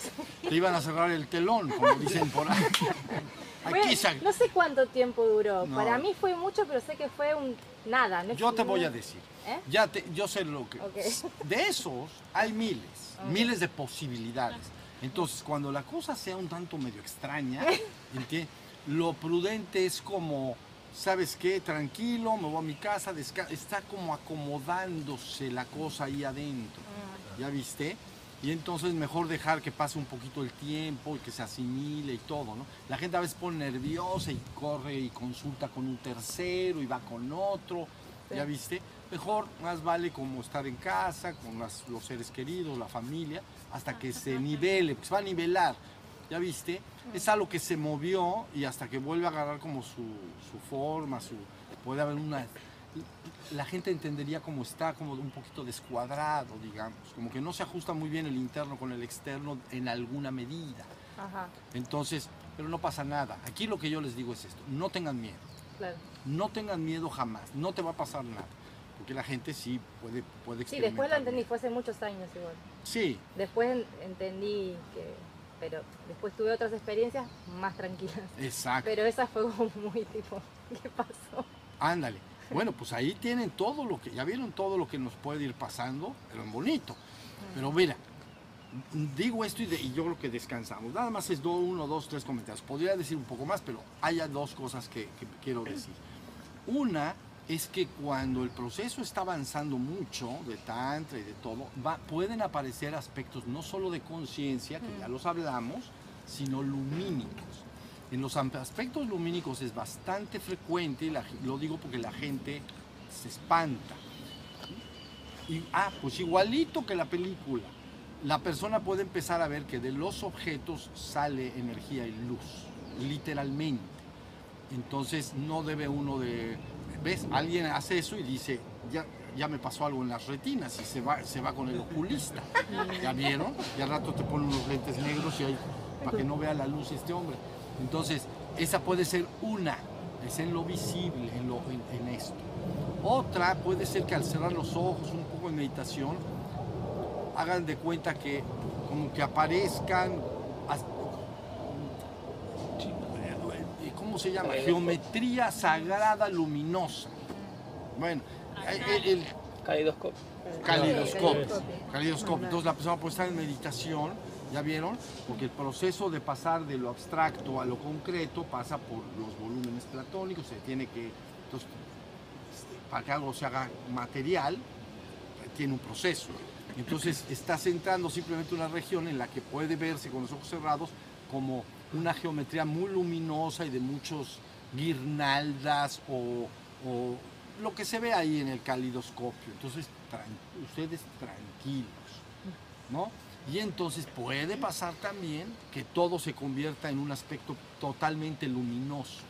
te iban a cerrar el telón, como dicen por ahí. Aquí sa- no sé cuánto tiempo duró, No. para mí fue mucho, pero sé que fue un nada. No Yo te voy a decir. ¿Eh? Ya te, yo sé lo que. De esos hay miles, miles de posibilidades. Entonces, cuando la cosa sea un tanto medio extraña, ¿entiendes? Lo prudente es como, ¿sabes qué? Tranquilo, me voy a mi casa, está como acomodándose la cosa ahí adentro. ¿Ya viste? Y entonces mejor dejar que pase un poquito el tiempo y que se asimile y todo, ¿no? La gente a veces pone nerviosa y corre y consulta con un tercero y va con otro, ¿ya viste? Mejor, más vale como estar en casa, con las- los seres queridos, la familia, hasta que se nivele, pues va a nivelar, ¿ya viste? Es algo que se movió y hasta que vuelve a agarrar como su, su forma, su, puede haber una... La gente entendería como está, como un poquito descuadrado, digamos, como que no se ajusta muy bien el interno con el externo en alguna medida. Ajá, Entonces, pero no pasa nada. Aquí lo que yo les digo es esto, no tengan miedo. claro. No tengan miedo jamás, no te va a pasar nada. Porque la gente sí puede, puede Sí, después lo entendí, fue hace muchos años igual. Sí, Después en- entendí que, pero después tuve otras experiencias más tranquilas. exacto. Pero esa fue como muy tipo, ¿qué pasó? Ándale. Bueno, pues ahí tienen todo lo que, ya vieron todo lo que nos puede ir pasando, pero en bonito. Pero mira, digo esto y, de- y yo creo que descansamos. Nada más es do, uno, dos, tres comentarios. Podría decir un poco más, pero hay dos cosas que, que quiero decir. Una es que cuando el proceso está avanzando mucho, de tantra y de todo, va- pueden aparecer aspectos no solo de conciencia, que ya los hablamos, sino lumínicos. En los aspectos lumínicos es bastante frecuente, y la ge- lo digo porque la gente se espanta. Y, ah, pues igualito que la película. La persona puede empezar a ver que de los objetos sale energía y luz, literalmente. Entonces no debe uno de... ¿Ves? Alguien hace eso y dice, ya, ya me pasó algo en las retinas y se va, se va con el oculista. ¿Ya vieron? Y al rato te ponen unos lentes negros y ahí, para que no vea la luz este hombre. Entonces, esa puede ser una, es en lo visible, en, lo, en, en esto. Otra puede ser que al cerrar los ojos un poco en meditación, hagan de cuenta que como que aparezcan, as- eh, ¿cómo se llama? Geometría sagrada luminosa. Bueno, eh, el, el Caleidoscopio. calidoscopio. calidoscopio. Calidoscopio. Entonces la persona puede estar en meditación, ¿ya vieron? Porque el proceso de pasar de lo abstracto a lo concreto pasa por los volúmenes platónicos, se tiene que, entonces, para que algo se haga material, tiene un proceso. Entonces estás entrando simplemente en una región en la que puede verse con los ojos cerrados como una geometría muy luminosa y de muchos guirnaldas o, o lo que se ve ahí en el calidoscopio. Entonces, tran- ustedes tranquilos, ¿no? Y entonces puede pasar también que todo se convierta en un aspecto totalmente luminoso.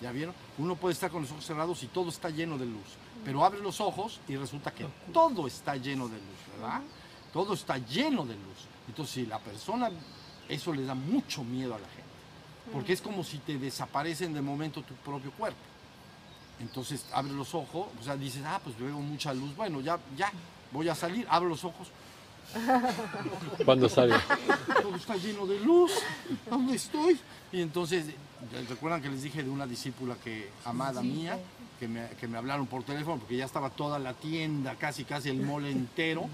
¿Ya vieron? Uno puede estar con los ojos cerrados y todo está lleno de luz. Pero abre los ojos y resulta que todo está lleno de luz, ¿verdad? Todo está lleno de luz. Entonces, si la persona, eso le da mucho miedo a la gente. Porque es como si te desaparecen de momento tu propio cuerpo. Entonces, abre los ojos, o sea, dices, ah, pues veo mucha luz. Bueno, ya, ya, voy a salir, abro los ojos. Cuando sale. Todo está lleno de luz. ¿Dónde estoy? Y entonces, recuerdan que les dije de una discípula que, amada mía, que me, que me hablaron por teléfono, porque ya estaba toda la tienda, casi, casi el mall entero,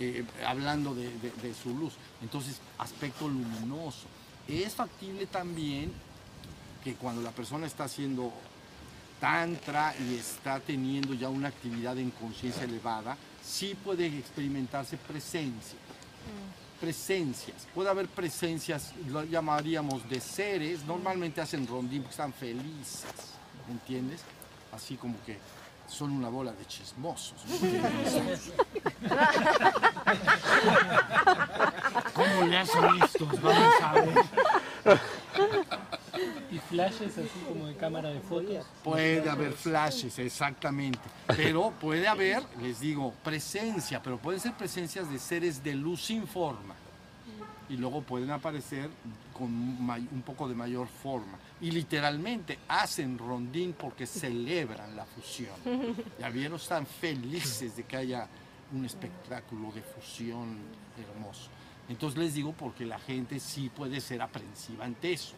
eh, hablando de, su luz. Entonces, aspecto luminoso. Es factible también que cuando la persona está haciendo tantra y está teniendo ya una actividad en conciencia elevada, sí puede experimentarse presencia. Presencias. Puede haber presencias, lo llamaríamos de seres, normalmente hacen rondín porque están felices, ¿me entiendes? Así como que son una bola de chismosos. ¿Cómo le hacen estos? Vamos a ver. Y flashes así como de cámara de fotos. Puede haber flashes, exactamente. Pero puede haber, les digo, presencia, pero pueden ser presencias de seres de luz sin forma. Y luego pueden aparecer con un poco de mayor forma. Y literalmente hacen rondín porque celebran la fusión. Ya vieron, están felices de que haya un espectáculo de fusión hermoso. Entonces les digo porque la gente sí puede ser aprensiva ante eso.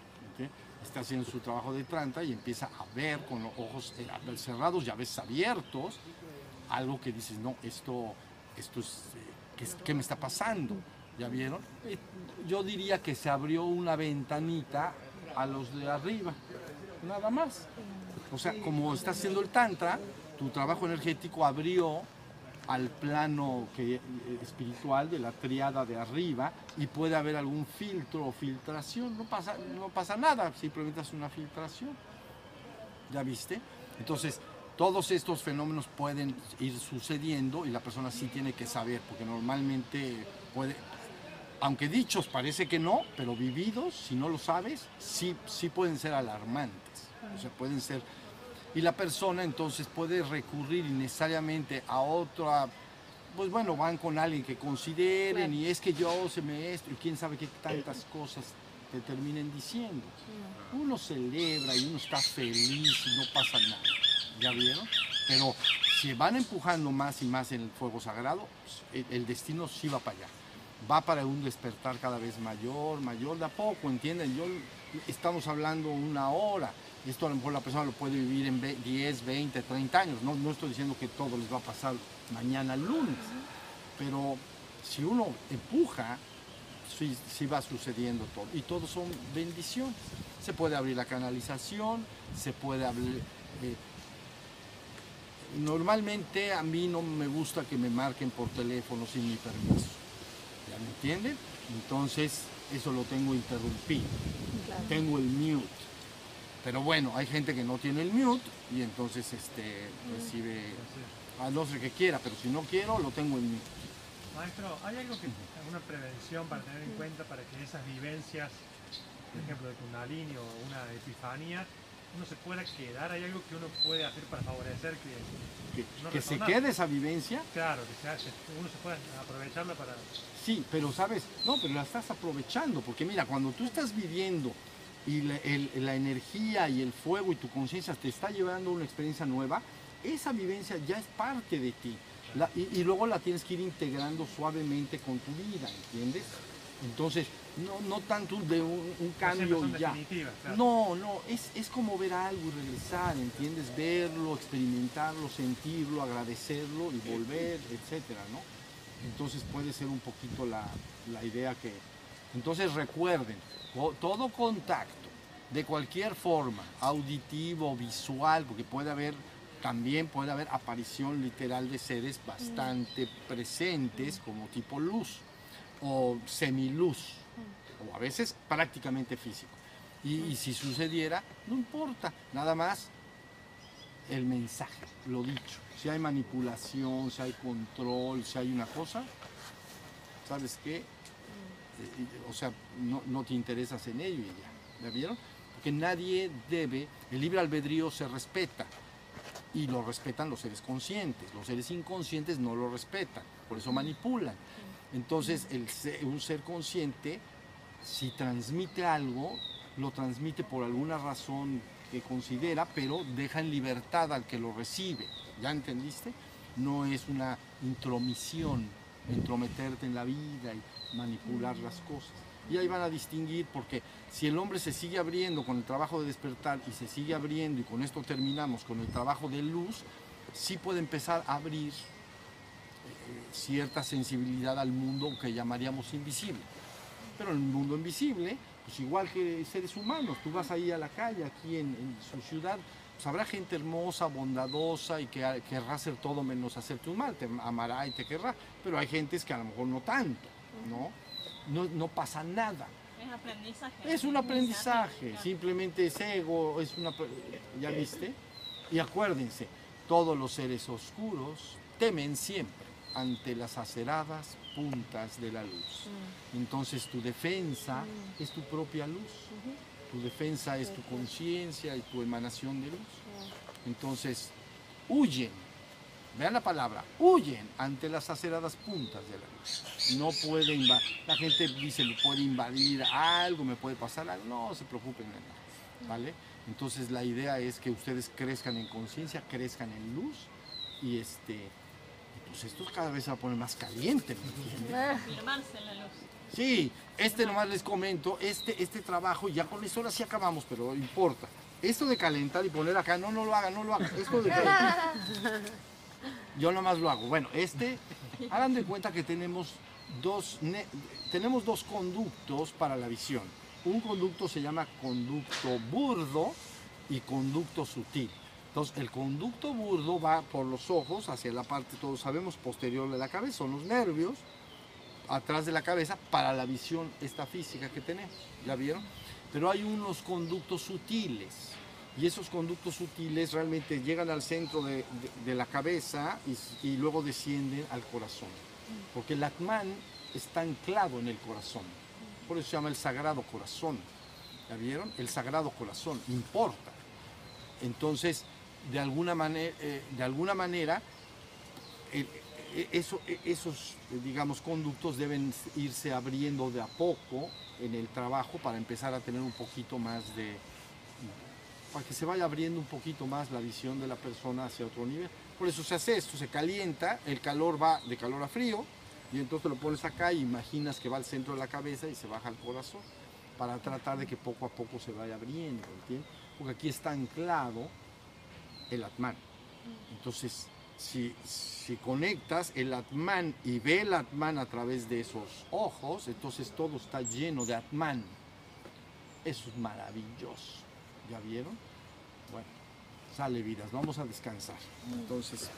Está haciendo su trabajo de tranta y empieza a ver con los ojos eh, cerrados y a veces abiertos algo que dices, no, esto, esto es, eh, ¿qué, es- qué me está pasando? ¿Ya vieron? Eh, Yo diría que se abrió una ventanita a los de arriba, nada más. O sea, como está haciendo el tantra, tu trabajo energético abrió al plano que, eh, espiritual de la triada de arriba y puede haber algún filtro o filtración. No pasa, no pasa nada, simplemente es una filtración. ¿Ya viste? Entonces, todos estos fenómenos pueden ir sucediendo y la persona sí tiene que saber, porque normalmente puede, aunque dichos parece que no, pero vividos, si no lo sabes, sí, sí pueden ser alarmantes. O sea, pueden ser... Y la persona entonces puede recurrir innecesariamente a otra... Pues bueno, van con alguien que consideren y es que yo se me esto y quién sabe qué tantas cosas te terminen diciendo. Uno celebra y uno está feliz y no pasa nada. ¿Ya vieron? Pero si van empujando más y más en el fuego sagrado, pues, el, el destino sí va para allá. Va para un despertar cada vez mayor, mayor, de a poco, ¿entienden? Yo, estamos hablando una hora. Esto a lo mejor la persona lo puede vivir en ve- 10, 20, 30 años. No, no estoy diciendo que todo les va a pasar mañana lunes. Pero si uno empuja, sí, sí va sucediendo todo. Y todo son bendiciones. Se puede abrir la canalización, se puede abrir... eh, normalmente a mí no me gusta que me marquen por teléfono sin mi permiso. ¿Ya me entienden? Entonces, eso lo tengo interrumpido. Tengo el mute. Pero bueno, hay gente que no tiene el mute y entonces este, recibe, a no ser que quiera, pero si no quiero, lo tengo en mute. Maestro, ¿hay algo que, alguna prevención para tener en cuenta para que esas vivencias, por ejemplo, de Kundalini o una epifanía, uno se pueda quedar? ¿Hay algo que uno puede hacer para favorecer que, Que, no que se quede esa vivencia, Claro, que se hace, uno se pueda aprovecharla para... Sí, pero sabes, no, pero la estás aprovechando, porque mira, cuando tú estás viviendo y la, el- la energía y el fuego y tu conciencia te está llevando a una experiencia nueva, esa vivencia ya es parte de ti. La- y, y luego la tienes que ir integrando suavemente con tu vida, ¿entiendes? Entonces, no, no tanto de un, un siempre cambio son y ya. claro. No, no, es, es como ver algo y regresar, ¿entiendes? Verlo, experimentarlo, sentirlo, agradecerlo y volver, etcétera, ¿no? Entonces puede ser un poquito la, la idea que... Entonces recuerden, todo contacto de cualquier forma, auditivo, visual, porque puede haber, también puede haber aparición literal de seres bastante presentes como tipo luz o semiluz, o a veces prácticamente físico. Y, si sucediera, no importa, nada más el mensaje, lo dicho. Si hay manipulación, si hay control, si hay una cosa, ¿sabes qué? Eh, o sea, no, no te interesas en ello ya. ¿Ya vieron? Porque nadie debe, el libre albedrío se respeta y lo respetan los seres conscientes. Los seres inconscientes no lo respetan, por eso manipulan. Entonces, el un ser consciente, si transmite algo, lo transmite por alguna razón que considera, pero deja en libertad al que lo recibe. ¿Ya entendiste? No es una intromisión, entrometerte en la vida y manipular las cosas. Y ahí van a distinguir porque si el hombre se sigue abriendo con el trabajo de despertar y se sigue abriendo y con esto terminamos con el trabajo de luz, sí puede empezar a abrir eh, cierta sensibilidad al mundo que llamaríamos invisible. Pero en el mundo invisible, pues igual que seres humanos, tú vas ahí a la calle, aquí en, en su ciudad, pues habrá gente hermosa, bondadosa y que querrá hacer todo menos hacerte un mal, te amará y te querrá, pero hay gentes que a lo mejor no tanto, ¿no? No, no pasa nada. Es aprendizaje. Es un aprendizaje, simplemente es ego, es una... ¿Ya viste? Y acuérdense, todos los seres oscuros temen siempre ante las aceradas puntas de la luz. Entonces tu defensa es tu propia luz. Tu defensa es tu conciencia y tu emanación de luz. Entonces, huyen. Vean la palabra, huyen ante las aceradas puntas de la luz. No puede invadir. La gente dice, me puede invadir algo, me puede pasar algo. No se preocupen de nada. ¿Vale? Entonces la idea es que ustedes crezcan en conciencia, crezcan en luz y este. Pues esto cada vez se va a poner más caliente. Firmarse en la luz. Sí, este nomás les comento, este, este trabajo, ya con eso ahora sí acabamos, pero importa. Esto de calentar y poner acá, no, no lo hagan, no lo hagan. Esto de calentar, yo nomás lo hago. Bueno, este, hagan de cuenta que tenemos dos, ne- tenemos dos conductos para la visión. Un conducto se llama conducto burdo y conducto sutil. Entonces, el conducto burdo va por los ojos hacia la parte, todos sabemos, posterior de la cabeza, son los nervios atrás de la cabeza para la visión esta física que tenemos, ¿ya vieron? Pero hay unos conductos sutiles y esos conductos sutiles realmente llegan al centro de, la cabeza y luego descienden al corazón, porque el Atman está anclado en el corazón, por eso se llama el sagrado corazón, ¿ya vieron? El sagrado corazón importa. Entonces, de alguna, manera, de alguna manera, esos, eh, digamos, conductos deben irse abriendo de a poco en el trabajo para empezar a tener un poquito más de, para que se vaya abriendo un poquito más la visión de la persona hacia otro nivel. Por eso se hace esto, se calienta, el calor va de calor a frío y entonces lo pones acá y imaginas que va al centro de la cabeza y se baja al corazón para tratar de que poco a poco se vaya abriendo, ¿entiendes? Porque aquí está anclado el Atman. Entonces, si, si conectas el Atman y ve el Atman a través de esos ojos, entonces todo está lleno de Atman. Eso es maravilloso. ¿Ya vieron? Bueno, sale vidas, vamos a descansar. Entonces,